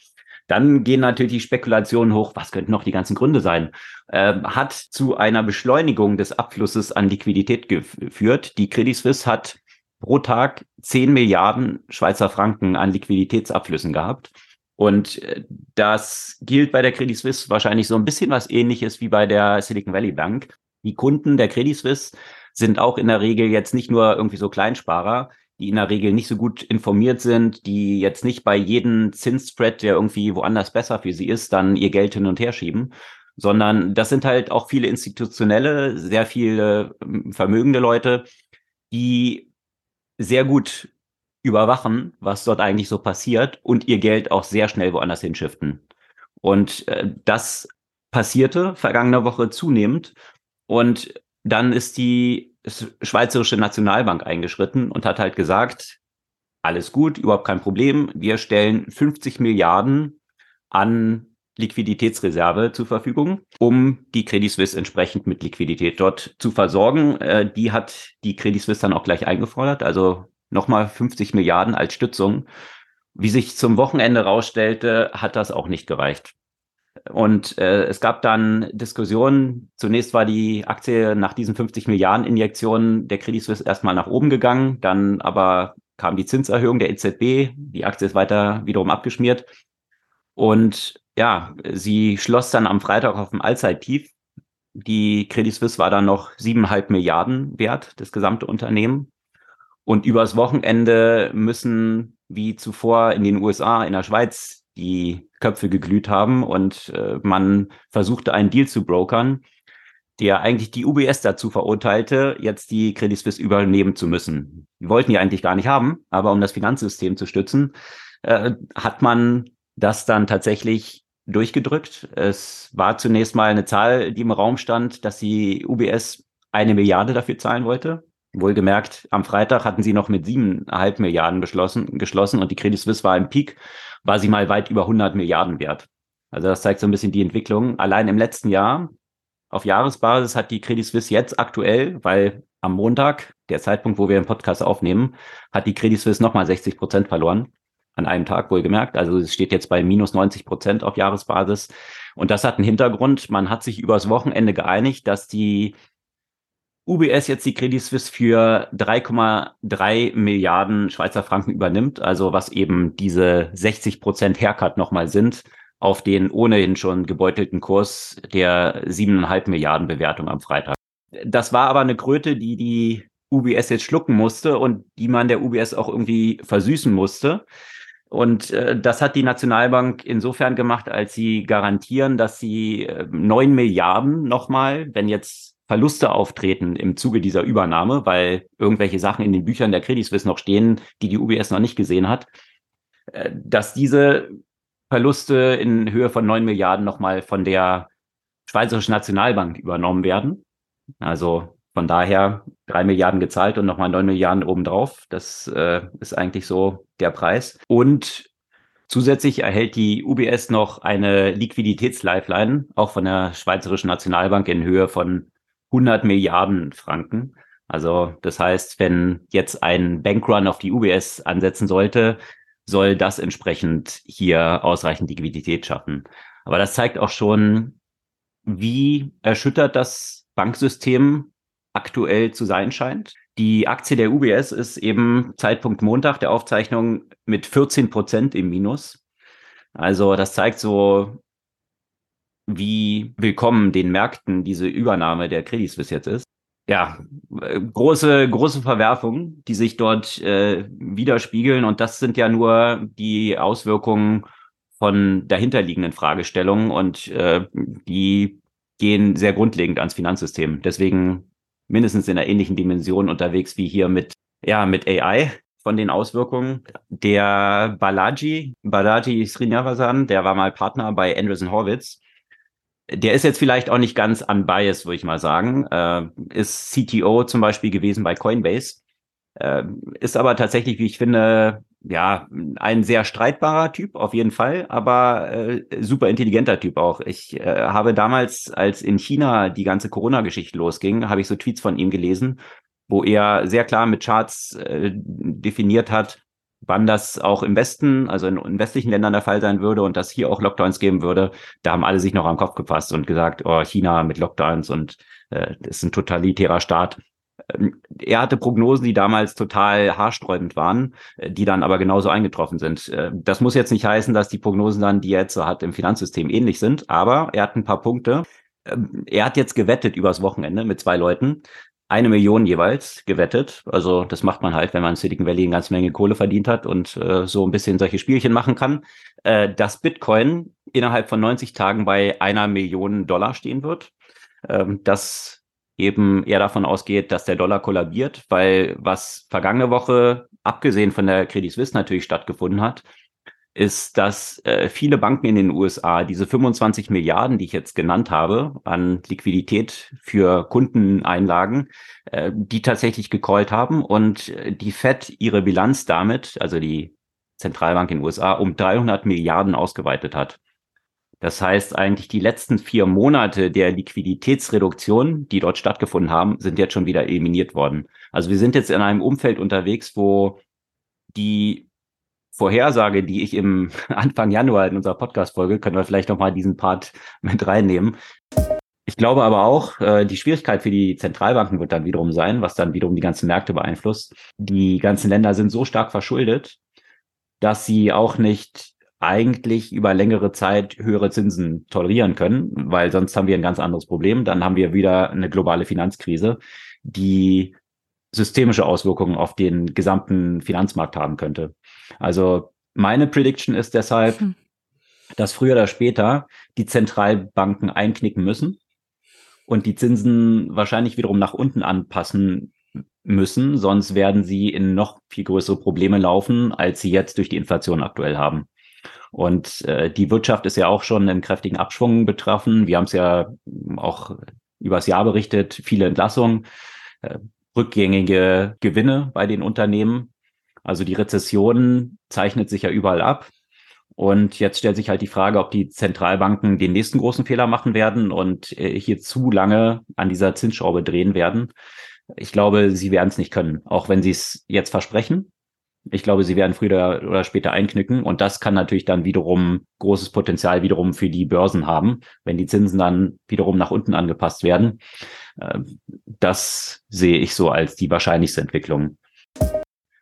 Dann gehen natürlich die Spekulationen hoch, was könnten noch die ganzen Gründe sein? Äh, hat zu einer Beschleunigung des Abflusses an Liquidität geführt. Die Credit Suisse hat pro Tag 10 Milliarden Schweizer Franken an Liquiditätsabflüssen gehabt. Und äh, das gilt bei der Credit Suisse wahrscheinlich so ein bisschen was ähnliches wie bei der Silicon Valley Bank. Die Kunden der Credit Suisse sind auch in der Regel jetzt nicht nur irgendwie so Kleinsparer, die in der Regel nicht so gut informiert sind, die jetzt nicht bei jedem Zinsspread, der irgendwie woanders besser für sie ist, dann ihr Geld hin und her schieben, sondern das sind halt auch viele institutionelle, sehr viele ähm, vermögende Leute, die sehr gut überwachen, was dort eigentlich so passiert und ihr Geld auch sehr schnell woanders hinschiften. Und äh, das passierte vergangene Woche zunehmend. Und dann ist die Schweizerische Nationalbank eingeschritten und hat halt gesagt, alles gut, überhaupt kein Problem. Wir stellen 50 Milliarden an Liquiditätsreserve zur Verfügung, um die Credit Suisse entsprechend mit Liquidität dort zu versorgen. Äh, die hat die Credit Suisse dann auch gleich eingefordert. Also nochmal 50 Milliarden als Stützung. Wie sich zum Wochenende rausstellte, hat das auch nicht gereicht. Und äh, es gab dann Diskussionen. Zunächst war die Aktie nach diesen 50 Milliarden Injektionen der Credit Suisse erstmal nach oben gegangen. Dann aber kam die Zinserhöhung der EZB. Die Aktie ist weiter wiederum abgeschmiert. Und ja, sie schloss dann am Freitag auf dem Allzeittief. Die Credit Suisse war dann noch siebeneinhalb Milliarden wert, das gesamte Unternehmen. Und übers Wochenende müssen, wie zuvor in den USA, in der Schweiz, die Köpfe geglüht haben und äh, man versuchte, einen Deal zu brokern. der eigentlich die UBS dazu verurteilte, jetzt die Credit Suisse übernehmen zu müssen. Die wollten die eigentlich gar nicht haben, aber um das Finanzsystem zu stützen, äh, hat man das dann tatsächlich durchgedrückt. Es war zunächst mal eine Zahl, die im Raum stand, dass die UBS eine Milliarde dafür zahlen wollte. Wohlgemerkt, am Freitag hatten sie noch mit siebeneinhalb Milliarden beschlossen, geschlossen und die Credit Suisse war im Peak, war sie mal weit über 100 Milliarden wert. Also das zeigt so ein bisschen die Entwicklung. Allein im letzten Jahr auf Jahresbasis hat die Credit Suisse jetzt aktuell, weil am Montag, der Zeitpunkt, wo wir den Podcast aufnehmen, hat die Credit Suisse nochmal 60 Prozent verloren. An einem Tag wohlgemerkt. Also es steht jetzt bei minus 90 Prozent auf Jahresbasis. Und das hat einen Hintergrund. Man hat sich übers Wochenende geeinigt, dass die UBS jetzt die Credit Suisse für 3,3 Milliarden Schweizer Franken übernimmt, also was eben diese 60 Prozent Haircut nochmal sind auf den ohnehin schon gebeutelten Kurs der 7,5 Milliarden Bewertung am Freitag. Das war aber eine Kröte, die die UBS jetzt schlucken musste und die man der UBS auch irgendwie versüßen musste. Und äh, das hat die Nationalbank insofern gemacht, als sie garantieren, dass sie äh, 9 Milliarden nochmal, wenn jetzt Verluste auftreten im Zuge dieser Übernahme, weil irgendwelche Sachen in den Büchern der Credit Suisse noch stehen, die die UBS noch nicht gesehen hat, äh, dass diese Verluste in Höhe von neun Milliarden nochmal von der Schweizerischen Nationalbank übernommen werden. Also von daher drei Milliarden gezahlt und nochmal neun Milliarden obendrauf. Das äh, ist eigentlich so der Preis. Und Zusätzlich erhält die UBS noch eine Liquiditätslifeline, auch von der Schweizerischen Nationalbank in Höhe von 100 Milliarden Franken. Also das heißt, wenn jetzt ein Bankrun auf die UBS ansetzen sollte, soll das entsprechend hier ausreichend Liquidität schaffen. Aber das zeigt auch schon, wie erschüttert das Banksystem aktuell zu sein scheint. Die Aktie der UBS ist eben Zeitpunkt Montag der Aufzeichnung mit 14 Prozent im Minus. Also das zeigt so, wie willkommen den Märkten diese Übernahme der Credit Suisse jetzt ist. Ja, große, große Verwerfungen, die sich dort äh, widerspiegeln. Und das sind ja nur die Auswirkungen von dahinterliegenden Fragestellungen und äh, die gehen sehr grundlegend ans Finanzsystem. Deswegen mindestens in einer ähnlichen Dimension unterwegs wie hier mit, ja, mit AI von den Auswirkungen. Der Balaji, Balaji Srinivasan, der war mal Partner bei Andreessen Horwitz der ist jetzt vielleicht auch nicht ganz unbiased, würde ich mal sagen. Äh, ist CTO zum Beispiel gewesen bei Coinbase. Äh, ist aber tatsächlich, wie ich finde, ja, ein sehr streitbarer Typ auf jeden Fall, aber äh, super intelligenter Typ auch. Ich äh, habe damals, als in China die ganze Corona-Geschichte losging, habe ich so Tweets von ihm gelesen, wo er sehr klar mit Charts äh, definiert hat, wann das auch im Westen, also in, in, westlichen Ländern der Fall sein würde und dass hier auch Lockdowns geben würde, da haben alle sich noch am Kopf gefasst und gesagt, oh, China mit Lockdowns und äh, das ist ein totalitärer Staat. Ähm, er hatte Prognosen, die damals total haarsträubend waren, äh, die dann aber genauso eingetroffen sind. Äh, das muss jetzt nicht heißen, dass die Prognosen dann, die er jetzt so hat, im Finanzsystem ähnlich sind, aber er hat ein paar Punkte. Ähm, er hat jetzt gewettet übers Wochenende mit zwei Leuten, eine Million jeweils gewettet. Also das macht man halt, wenn man in Silicon Valley eine ganze Menge Kohle verdient hat und äh, so ein bisschen solche Spielchen machen kann, äh, dass Bitcoin innerhalb von 90 Tagen bei einer Million Dollar stehen wird. Ähm, dass eben eher davon ausgeht, dass der Dollar kollabiert, weil was vergangene Woche, abgesehen von der Credit Suisse natürlich stattgefunden hat, ist, dass äh, viele Banken in den USA diese 25 Milliarden, die ich jetzt genannt habe, an Liquidität für Kundeneinlagen, äh, die tatsächlich gecallt haben und äh, die Fed ihre Bilanz damit, also die Zentralbank in den USA, um 300 Milliarden ausgeweitet hat. Das heißt eigentlich, die letzten vier Monate der Liquiditätsreduktion, die dort stattgefunden haben, sind jetzt schon wieder eliminiert worden. Also wir sind jetzt in einem Umfeld unterwegs, wo die Vorhersage, die ich im Anfang Januar in unserer Podcast-Folge, können wir vielleicht nochmal diesen Part mit reinnehmen. Ich glaube aber auch, äh, die Schwierigkeit für die Zentralbanken wird dann wiederum sein, was dann wiederum die ganzen Märkte beeinflusst. Die ganzen Länder sind so stark verschuldet, dass sie auch nicht eigentlich über längere Zeit höhere Zinsen tolerieren können, weil sonst haben wir ein ganz anderes Problem. Dann haben wir wieder eine globale Finanzkrise, die systemische Auswirkungen auf den gesamten Finanzmarkt haben könnte. Also meine Prediction ist deshalb, hm. dass früher oder später die Zentralbanken einknicken müssen und die Zinsen wahrscheinlich wiederum nach unten anpassen müssen, sonst werden sie in noch viel größere Probleme laufen, als sie jetzt durch die Inflation aktuell haben. Und äh, die Wirtschaft ist ja auch schon im kräftigen Abschwung betroffen. Wir haben es ja auch übers Jahr berichtet, viele Entlassungen, äh, rückgängige Gewinne bei den Unternehmen. Also die Rezession zeichnet sich ja überall ab. Und jetzt stellt sich halt die Frage, ob die Zentralbanken den nächsten großen Fehler machen werden und äh, hier zu lange an dieser Zinsschraube drehen werden. Ich glaube, sie werden es nicht können, auch wenn sie es jetzt versprechen. Ich glaube, sie werden früher oder später einknicken und das kann natürlich dann wiederum großes Potenzial wiederum für die Börsen haben, wenn die Zinsen dann wiederum nach unten angepasst werden. Ähm, das sehe ich so als die wahrscheinlichste Entwicklung.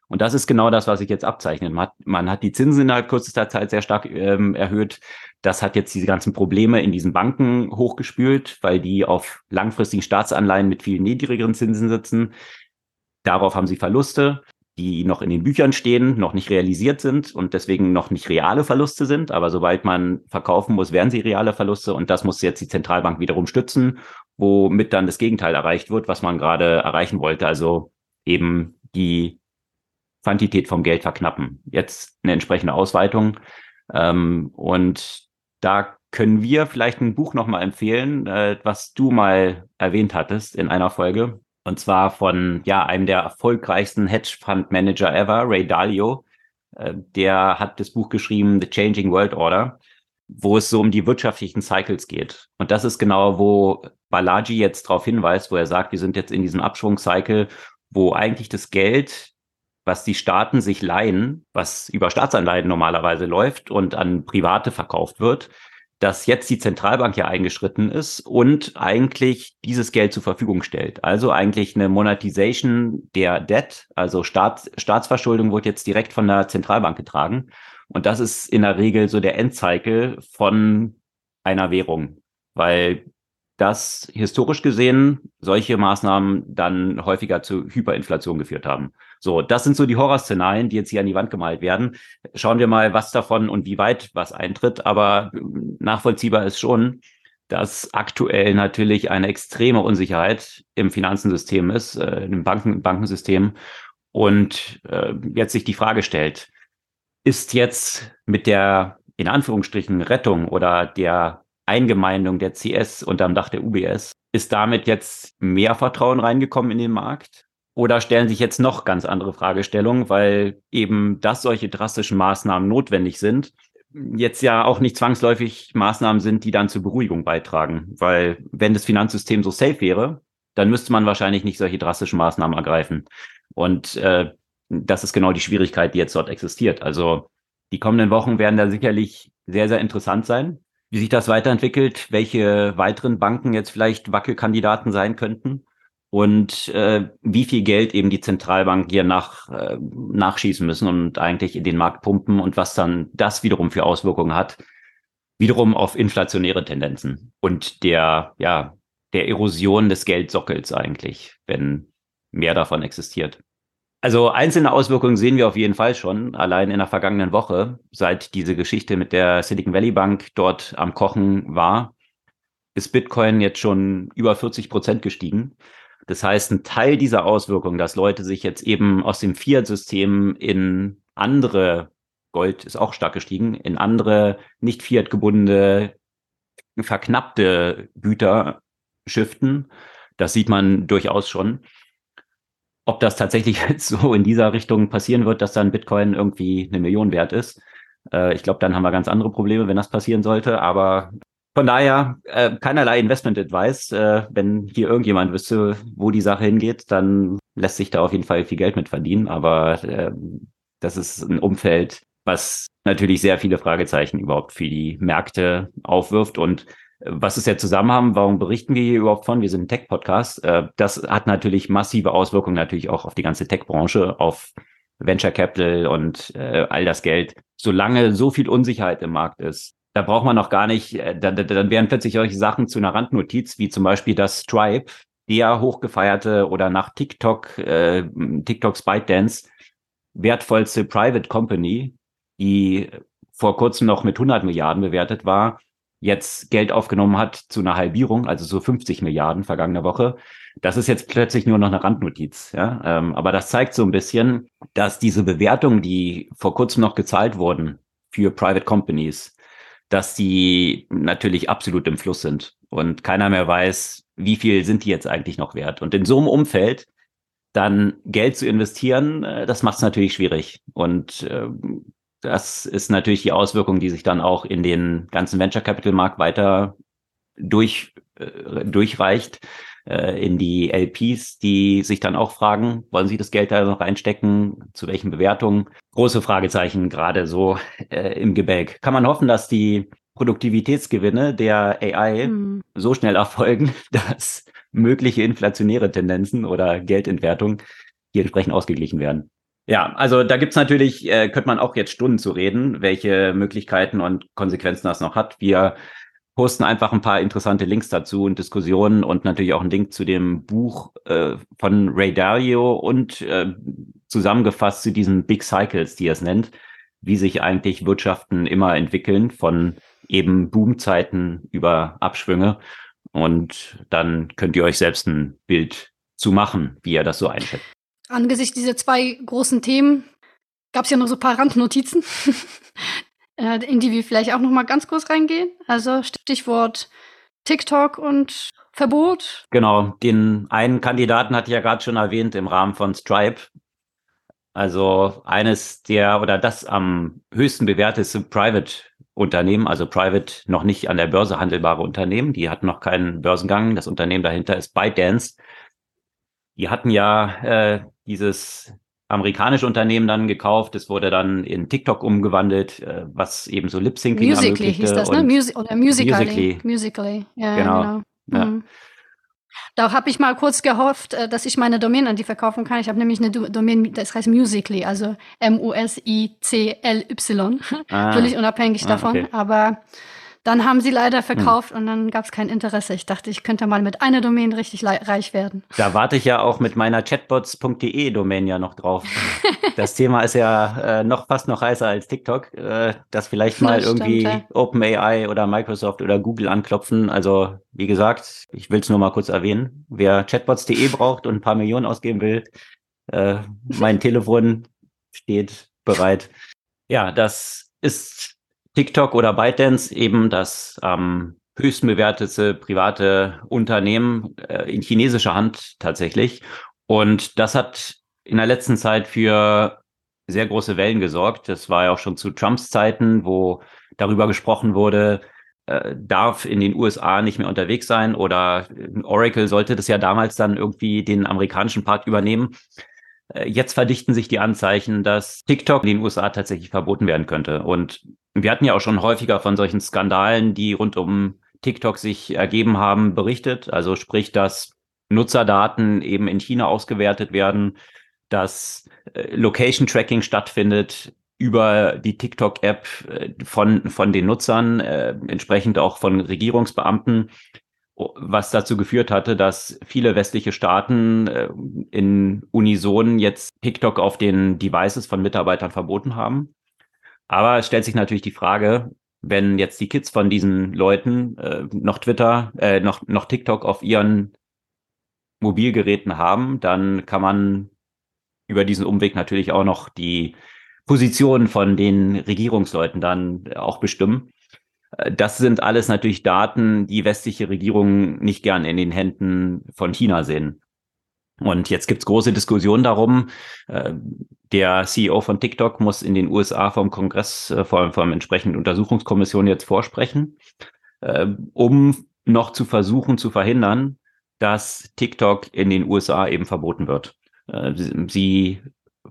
Und das ist genau das, was sich jetzt abzeichnet. Man hat, man hat die Zinsen innerhalb kürzester Zeit sehr stark ähm, erhöht. Das hat jetzt diese ganzen Probleme in diesen Banken hochgespült, weil die auf langfristigen Staatsanleihen mit viel niedrigeren Zinsen sitzen. Darauf haben sie Verluste, die noch in den Büchern stehen, noch nicht realisiert sind und deswegen noch nicht reale Verluste sind. Aber sobald man verkaufen muss, werden sie reale Verluste und das muss jetzt die Zentralbank wiederum stützen, womit dann das Gegenteil erreicht wird, was man gerade erreichen wollte. Also eben die Quantität vom Geld verknappen. Jetzt eine entsprechende Ausweitung. Ähm, und da können wir vielleicht ein Buch nochmal empfehlen, äh, was du mal erwähnt hattest in einer Folge. Und zwar von ja, einem der erfolgreichsten Hedgefund-Manager ever, Ray Dalio. Äh, der hat das Buch geschrieben, The Changing World Order, wo es so um die wirtschaftlichen Cycles geht. Und das ist genau, wo Balaji jetzt darauf hinweist, wo er sagt, wir sind jetzt in diesem Abschwungscycle, wo eigentlich das Geld was die Staaten sich leihen, was über Staatsanleihen normalerweise läuft und an Private verkauft wird, dass jetzt die Zentralbank ja eingeschritten ist und eigentlich dieses Geld zur Verfügung stellt. Also eigentlich eine Monetization der Debt, also Staats, Staatsverschuldung wird jetzt direkt von der Zentralbank getragen. Und das ist in der Regel so der Endcycle von einer Währung, weil dass historisch gesehen solche Maßnahmen dann häufiger zu Hyperinflation geführt haben. So, das sind so die Horrorszenarien, die jetzt hier an die Wand gemalt werden. Schauen wir mal, was davon und wie weit was eintritt. Aber nachvollziehbar ist schon, dass aktuell natürlich eine extreme Unsicherheit im Finanzensystem ist, äh, im Banken Bankensystem. Und äh, jetzt sich die Frage stellt, ist jetzt mit der in Anführungsstrichen Rettung oder der Eingemeindung der CS unterm Dach der UBS. Ist damit jetzt mehr Vertrauen reingekommen in den Markt? Oder stellen sich jetzt noch ganz andere Fragestellungen, weil eben, dass solche drastischen Maßnahmen notwendig sind, jetzt ja auch nicht zwangsläufig Maßnahmen sind, die dann zur Beruhigung beitragen. Weil wenn das Finanzsystem so safe wäre, dann müsste man wahrscheinlich nicht solche drastischen Maßnahmen ergreifen. Und äh, das ist genau die Schwierigkeit, die jetzt dort existiert. Also die kommenden Wochen werden da sicherlich sehr, sehr interessant sein wie sich das weiterentwickelt, welche weiteren Banken jetzt vielleicht Wackelkandidaten sein könnten und äh, wie viel Geld eben die Zentralbank hier nach, äh, nachschießen müssen und eigentlich in den Markt pumpen und was dann das wiederum für Auswirkungen hat, wiederum auf inflationäre Tendenzen und der, ja, der Erosion des Geldsockels eigentlich, wenn mehr davon existiert. Also einzelne Auswirkungen sehen wir auf jeden Fall schon, allein in der vergangenen Woche, seit diese Geschichte mit der Silicon Valley Bank dort am Kochen war, ist Bitcoin jetzt schon über 40 Prozent gestiegen. Das heißt, ein Teil dieser Auswirkungen, dass Leute sich jetzt eben aus dem Fiat-System in andere, Gold ist auch stark gestiegen, in andere nicht Fiat gebundene, verknappte Güter shiften. Das sieht man durchaus schon. Ob das tatsächlich jetzt so in dieser Richtung passieren wird, dass dann Bitcoin irgendwie eine Million wert ist, äh, ich glaube, dann haben wir ganz andere Probleme, wenn das passieren sollte. Aber von daher äh, keinerlei Investment Advice. Äh, wenn hier irgendjemand wüsste, wo die Sache hingeht, dann lässt sich da auf jeden Fall viel Geld mit verdienen. Aber äh, das ist ein Umfeld, was natürlich sehr viele Fragezeichen überhaupt für die Märkte aufwirft und was ist der Zusammenhang? Warum berichten wir hier überhaupt von? Wir sind ein Tech-Podcast. Äh, das hat natürlich massive Auswirkungen natürlich auch auf die ganze Tech-Branche, auf Venture Capital und äh, all das Geld. Solange so viel Unsicherheit im Markt ist, da braucht man noch gar nicht, äh, dann, dann werden plötzlich solche Sachen zu einer Randnotiz, wie zum Beispiel das Stripe, der hochgefeierte oder nach TikTok, äh, TikToks ByteDance wertvollste Private Company, die vor kurzem noch mit 100 Milliarden bewertet war, jetzt Geld aufgenommen hat zu einer Halbierung, also so 50 Milliarden vergangene Woche. Das ist jetzt plötzlich nur noch eine Randnotiz. Ja? Ähm, aber das zeigt so ein bisschen, dass diese Bewertungen, die vor kurzem noch gezahlt wurden für Private Companies, dass die natürlich absolut im Fluss sind und keiner mehr weiß, wie viel sind die jetzt eigentlich noch wert. Und in so einem Umfeld dann Geld zu investieren, äh, das macht es natürlich schwierig. Und äh, das ist natürlich die Auswirkung, die sich dann auch in den ganzen Venture Capital Markt weiter durch, äh, durchreicht äh, in die LPs, die sich dann auch fragen, wollen sie das Geld da noch reinstecken, zu welchen Bewertungen? Große Fragezeichen gerade so äh, im Gebälk. Kann man hoffen, dass die Produktivitätsgewinne der AI mhm. so schnell erfolgen, dass mögliche inflationäre Tendenzen oder Geldentwertung hier entsprechend ausgeglichen werden. Ja, also da gibt's natürlich, äh, könnte man auch jetzt Stunden zu reden, welche Möglichkeiten und Konsequenzen das noch hat. Wir posten einfach ein paar interessante Links dazu und Diskussionen und natürlich auch einen Link zu dem Buch äh, von Ray Dalio und äh, zusammengefasst zu diesen Big Cycles, die er es nennt, wie sich eigentlich Wirtschaften immer entwickeln von eben Boomzeiten über Abschwünge. Und dann könnt ihr euch selbst ein Bild zu machen, wie er das so einschätzt. Angesichts dieser zwei großen Themen gab es ja noch so ein paar Randnotizen, äh, in die wir vielleicht auch noch mal ganz kurz reingehen. Also Stichwort TikTok und Verbot. Genau, den einen Kandidaten hatte ich ja gerade schon erwähnt im Rahmen von Stripe. Also eines der oder das am höchsten bewertete Private Unternehmen, also Private noch nicht an der Börse handelbare Unternehmen. Die hatten noch keinen Börsengang. Das Unternehmen dahinter ist ByteDance. Die hatten ja äh, dieses amerikanische Unternehmen dann gekauft. Es wurde dann in TikTok umgewandelt, äh, was eben so Lip-Syncing Musically hieß das, ne? Musi oder Musically. Musically. Musically. Ja, genau. genau. Ja. Mhm. Da habe ich mal kurz gehofft, äh, dass ich meine Domain an die verkaufen kann. Ich habe nämlich eine Domain, das heißt Musically, also M-U-S-I-C-L-Y. Ah. Völlig unabhängig ah, davon. Okay. Aber dann haben sie leider hm. verkauft hm. und dann gab es kein Interesse. Ich dachte, ich könnte mal mit einer Domain richtig reich werden. Da warte ich ja auch mit meiner chatbots.de Domain ja noch drauf. das Thema ist ja äh, noch fast noch heißer als TikTok, äh, dass vielleicht mal das irgendwie ja. OpenAI oder Microsoft oder Google anklopfen. Also wie gesagt, ich will es nur mal kurz erwähnen. Wer chatbots.de braucht und ein paar Millionen ausgeben will, äh, mein Telefon steht bereit. Ja, das ist TikTok oder ByteDance eben das ähm, höchsten bewertete private Unternehmen äh, in chinesischer Hand tatsächlich. Und das hat in der letzten Zeit für sehr große Wellen gesorgt. Das war ja auch schon zu Trumps Zeiten, wo darüber gesprochen wurde, äh, darf in den USA nicht mehr unterwegs sein oder Oracle sollte das ja damals dann irgendwie den amerikanischen Part übernehmen. Äh, jetzt verdichten sich die Anzeichen, dass TikTok in den USA tatsächlich verboten werden könnte. Und wir hatten ja auch schon häufiger von solchen Skandalen, die rund um TikTok sich ergeben haben, berichtet. Also sprich, dass Nutzerdaten eben in China ausgewertet werden, dass äh, Location Tracking stattfindet über die TikTok-App äh, von, von den Nutzern, äh, entsprechend auch von Regierungsbeamten, was dazu geführt hatte, dass viele westliche Staaten äh, in Unison jetzt TikTok auf den Devices von Mitarbeitern verboten haben. Aber es stellt sich natürlich die Frage, wenn jetzt die Kids von diesen Leuten äh, noch Twitter, äh, noch, noch TikTok auf ihren Mobilgeräten haben, dann kann man über diesen Umweg natürlich auch noch die Position von den Regierungsleuten dann auch bestimmen. Äh, das sind alles natürlich Daten, die westliche Regierungen nicht gern in den Händen von China sehen. Und jetzt gibt's große Diskussionen darum. Äh, der CEO von TikTok muss in den USA vom Kongress, äh, vor allem vom entsprechenden Untersuchungskommission jetzt vorsprechen, um noch zu versuchen zu verhindern, dass TikTok in den USA eben verboten wird. Sie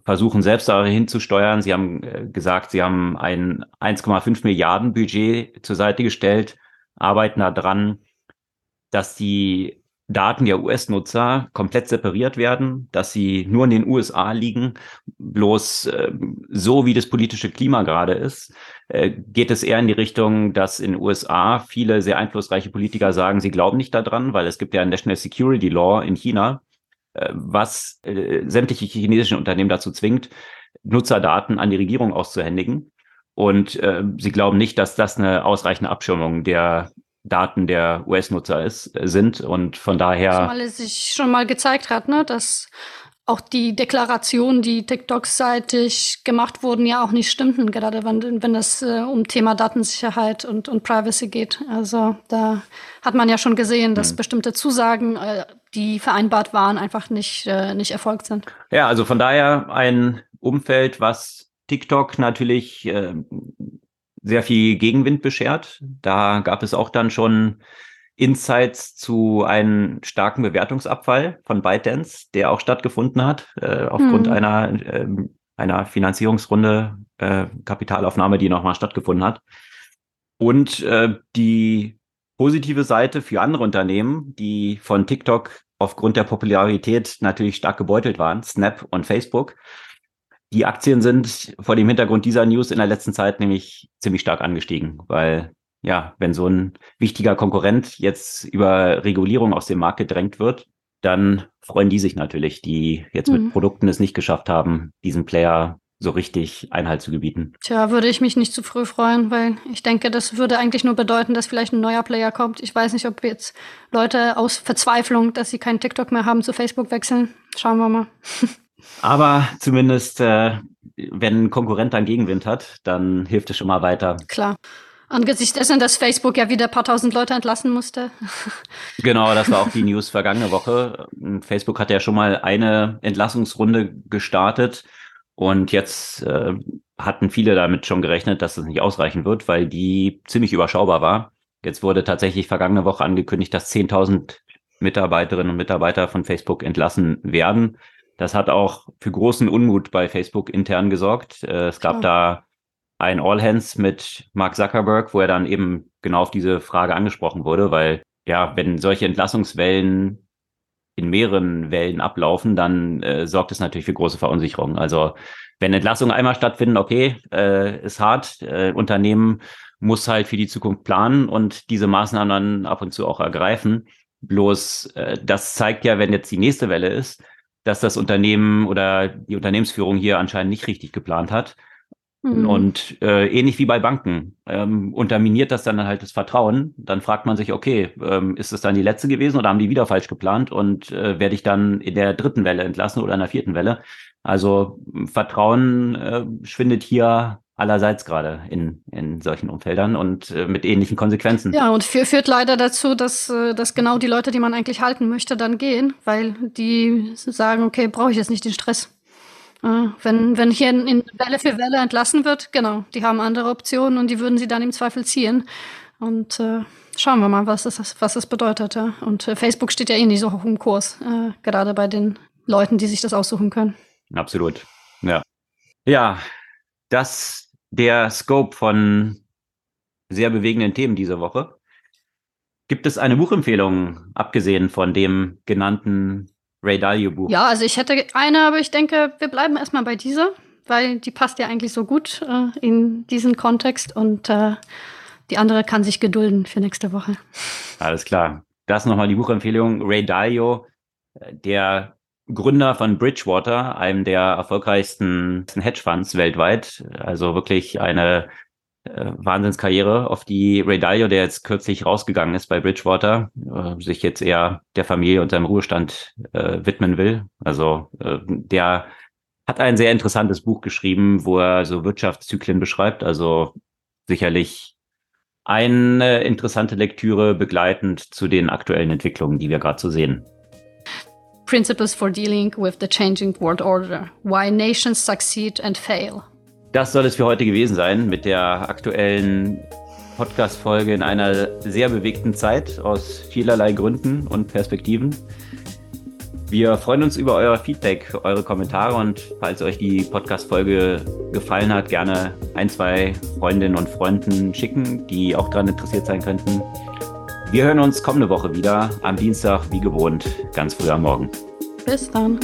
versuchen selbst dahin zu steuern. Sie haben äh, gesagt, sie haben ein 1,5 Milliarden Budget zur Seite gestellt, arbeiten daran, dass die Daten der US-Nutzer komplett separiert werden, dass sie nur in den USA liegen. Bloß äh, so wie das politische Klima gerade ist, äh, geht es eher in die Richtung, dass in den USA viele sehr einflussreiche Politiker sagen, sie glauben nicht daran, weil es gibt ja ein National Security Law in China, was äh, sämtliche chinesischen Unternehmen dazu zwingt, Nutzerdaten an die Regierung auszuhändigen. Und äh, sie glauben nicht, dass das eine ausreichende Abschirmung der Daten der US-Nutzer ist, äh, sind. Und von daher. Zumal es sich schon mal gezeigt hat, ne, dass auch die Deklarationen, die TikTok-seitig gemacht wurden, ja auch nicht stimmten, gerade wenn, wenn es äh, um Thema Datensicherheit und, und Privacy geht. Also da hat man ja schon gesehen, dass mhm. bestimmte Zusagen, äh, die vereinbart waren, einfach nicht, äh, nicht erfolgt sind. Ja, also von daher ein Umfeld, was TikTok natürlich äh, sehr viel Gegenwind beschert. Da gab es auch dann schon Insights zu einem starken Bewertungsabfall von ByteDance, der auch stattgefunden hat, äh, aufgrund hm. einer, äh, einer Finanzierungsrunde, äh, Kapitalaufnahme, die nochmal stattgefunden hat. Und äh, die positive Seite für andere Unternehmen, die von TikTok aufgrund der Popularität natürlich stark gebeutelt waren, Snap und Facebook. Die Aktien sind vor dem Hintergrund dieser News in der letzten Zeit nämlich ziemlich stark angestiegen, weil ja, wenn so ein wichtiger Konkurrent jetzt über Regulierung aus dem Markt gedrängt wird, dann freuen die sich natürlich, die jetzt mhm. mit Produkten es nicht geschafft haben, diesen Player so richtig Einhalt zu gebieten. Tja, würde ich mich nicht zu früh freuen, weil ich denke, das würde eigentlich nur bedeuten, dass vielleicht ein neuer Player kommt. Ich weiß nicht, ob jetzt Leute aus Verzweiflung, dass sie keinen TikTok mehr haben, zu Facebook wechseln. Schauen wir mal. Aber zumindest, äh, wenn ein Konkurrent dann Gegenwind hat, dann hilft es schon mal weiter. Klar. Angesichts dessen, dass Facebook ja wieder ein paar tausend Leute entlassen musste. Genau, das war auch die News vergangene Woche. Facebook hat ja schon mal eine Entlassungsrunde gestartet und jetzt äh, hatten viele damit schon gerechnet, dass das nicht ausreichen wird, weil die ziemlich überschaubar war. Jetzt wurde tatsächlich vergangene Woche angekündigt, dass 10.000 Mitarbeiterinnen und Mitarbeiter von Facebook entlassen werden. Das hat auch für großen Unmut bei Facebook intern gesorgt. Äh, es gab oh. da ein All Hands mit Mark Zuckerberg, wo er dann eben genau auf diese Frage angesprochen wurde, weil ja, wenn solche Entlassungswellen in mehreren Wellen ablaufen, dann äh, sorgt es natürlich für große Verunsicherung. Also wenn Entlassungen einmal stattfinden, okay, äh, ist hart. Äh, Unternehmen muss halt für die Zukunft planen und diese Maßnahmen dann ab und zu auch ergreifen. Bloß äh, das zeigt ja, wenn jetzt die nächste Welle ist, dass das Unternehmen oder die Unternehmensführung hier anscheinend nicht richtig geplant hat Mhm. Und äh, ähnlich wie bei Banken ähm, unterminiert das dann halt das Vertrauen. Dann fragt man sich, okay, ähm, ist es dann die letzte gewesen oder haben die wieder falsch geplant und äh, werde ich dann in der dritten Welle entlassen oder in der vierten Welle? Also Vertrauen äh, schwindet hier allerseits gerade in, in solchen Umfeldern und äh, mit ähnlichen Konsequenzen. Ja, und führt leider dazu, dass, äh, dass genau die Leute, die man eigentlich halten möchte, dann gehen, weil die sagen, okay, brauche ich jetzt nicht den Stress. Ah, wenn, wenn hier in Welle für Welle entlassen wird, genau, die haben andere Optionen und die würden sie dann im Zweifel ziehen. Und äh, schauen wir mal, was das, was das bedeutet. Ja. Und äh, Facebook steht ja eh nicht so hoch im Kurs, äh, gerade bei den Leuten, die sich das aussuchen können. Absolut. Ja. Ja, das der Scope von sehr bewegenden Themen diese Woche. Gibt es eine Buchempfehlung, abgesehen von dem genannten Ray Dalio Buch? Ja, also ich hätte eine, aber ich denke, wir bleiben erstmal bei dieser, weil die passt ja eigentlich so gut äh, in diesen Kontext und äh, die andere kann sich gedulden für nächste Woche. Alles klar. Das nochmal die Buchempfehlung. Ray Dalio, der Gründer von Bridgewater, einem der erfolgreichsten Hedgefonds weltweit. Also wirklich eine äh, Wahnsinnskarriere, auf die Ray Dalio, der jetzt kürzlich rausgegangen ist bei Bridgewater, äh, sich jetzt eher der Familie und seinem Ruhestand äh, widmen will. Also äh, der hat ein sehr interessantes Buch geschrieben, wo er so Wirtschaftszyklen beschreibt. Also sicherlich eine interessante Lektüre begleitend zu den aktuellen Entwicklungen, die wir gerade so sehen. Principles for Dealing with the Changing World Order. Why Nations Succeed and Fail. Das soll es für heute gewesen sein mit der aktuellen Podcast-Folge in einer sehr bewegten Zeit aus vielerlei Gründen und Perspektiven. Wir freuen uns über euer Feedback, eure Kommentare und falls euch die Podcast-Folge gefallen hat, gerne ein, zwei Freundinnen und Freunden schicken, die auch daran interessiert sein könnten. Wir hören uns kommende Woche wieder am Dienstag, wie gewohnt, ganz früh am Morgen. Bis dann.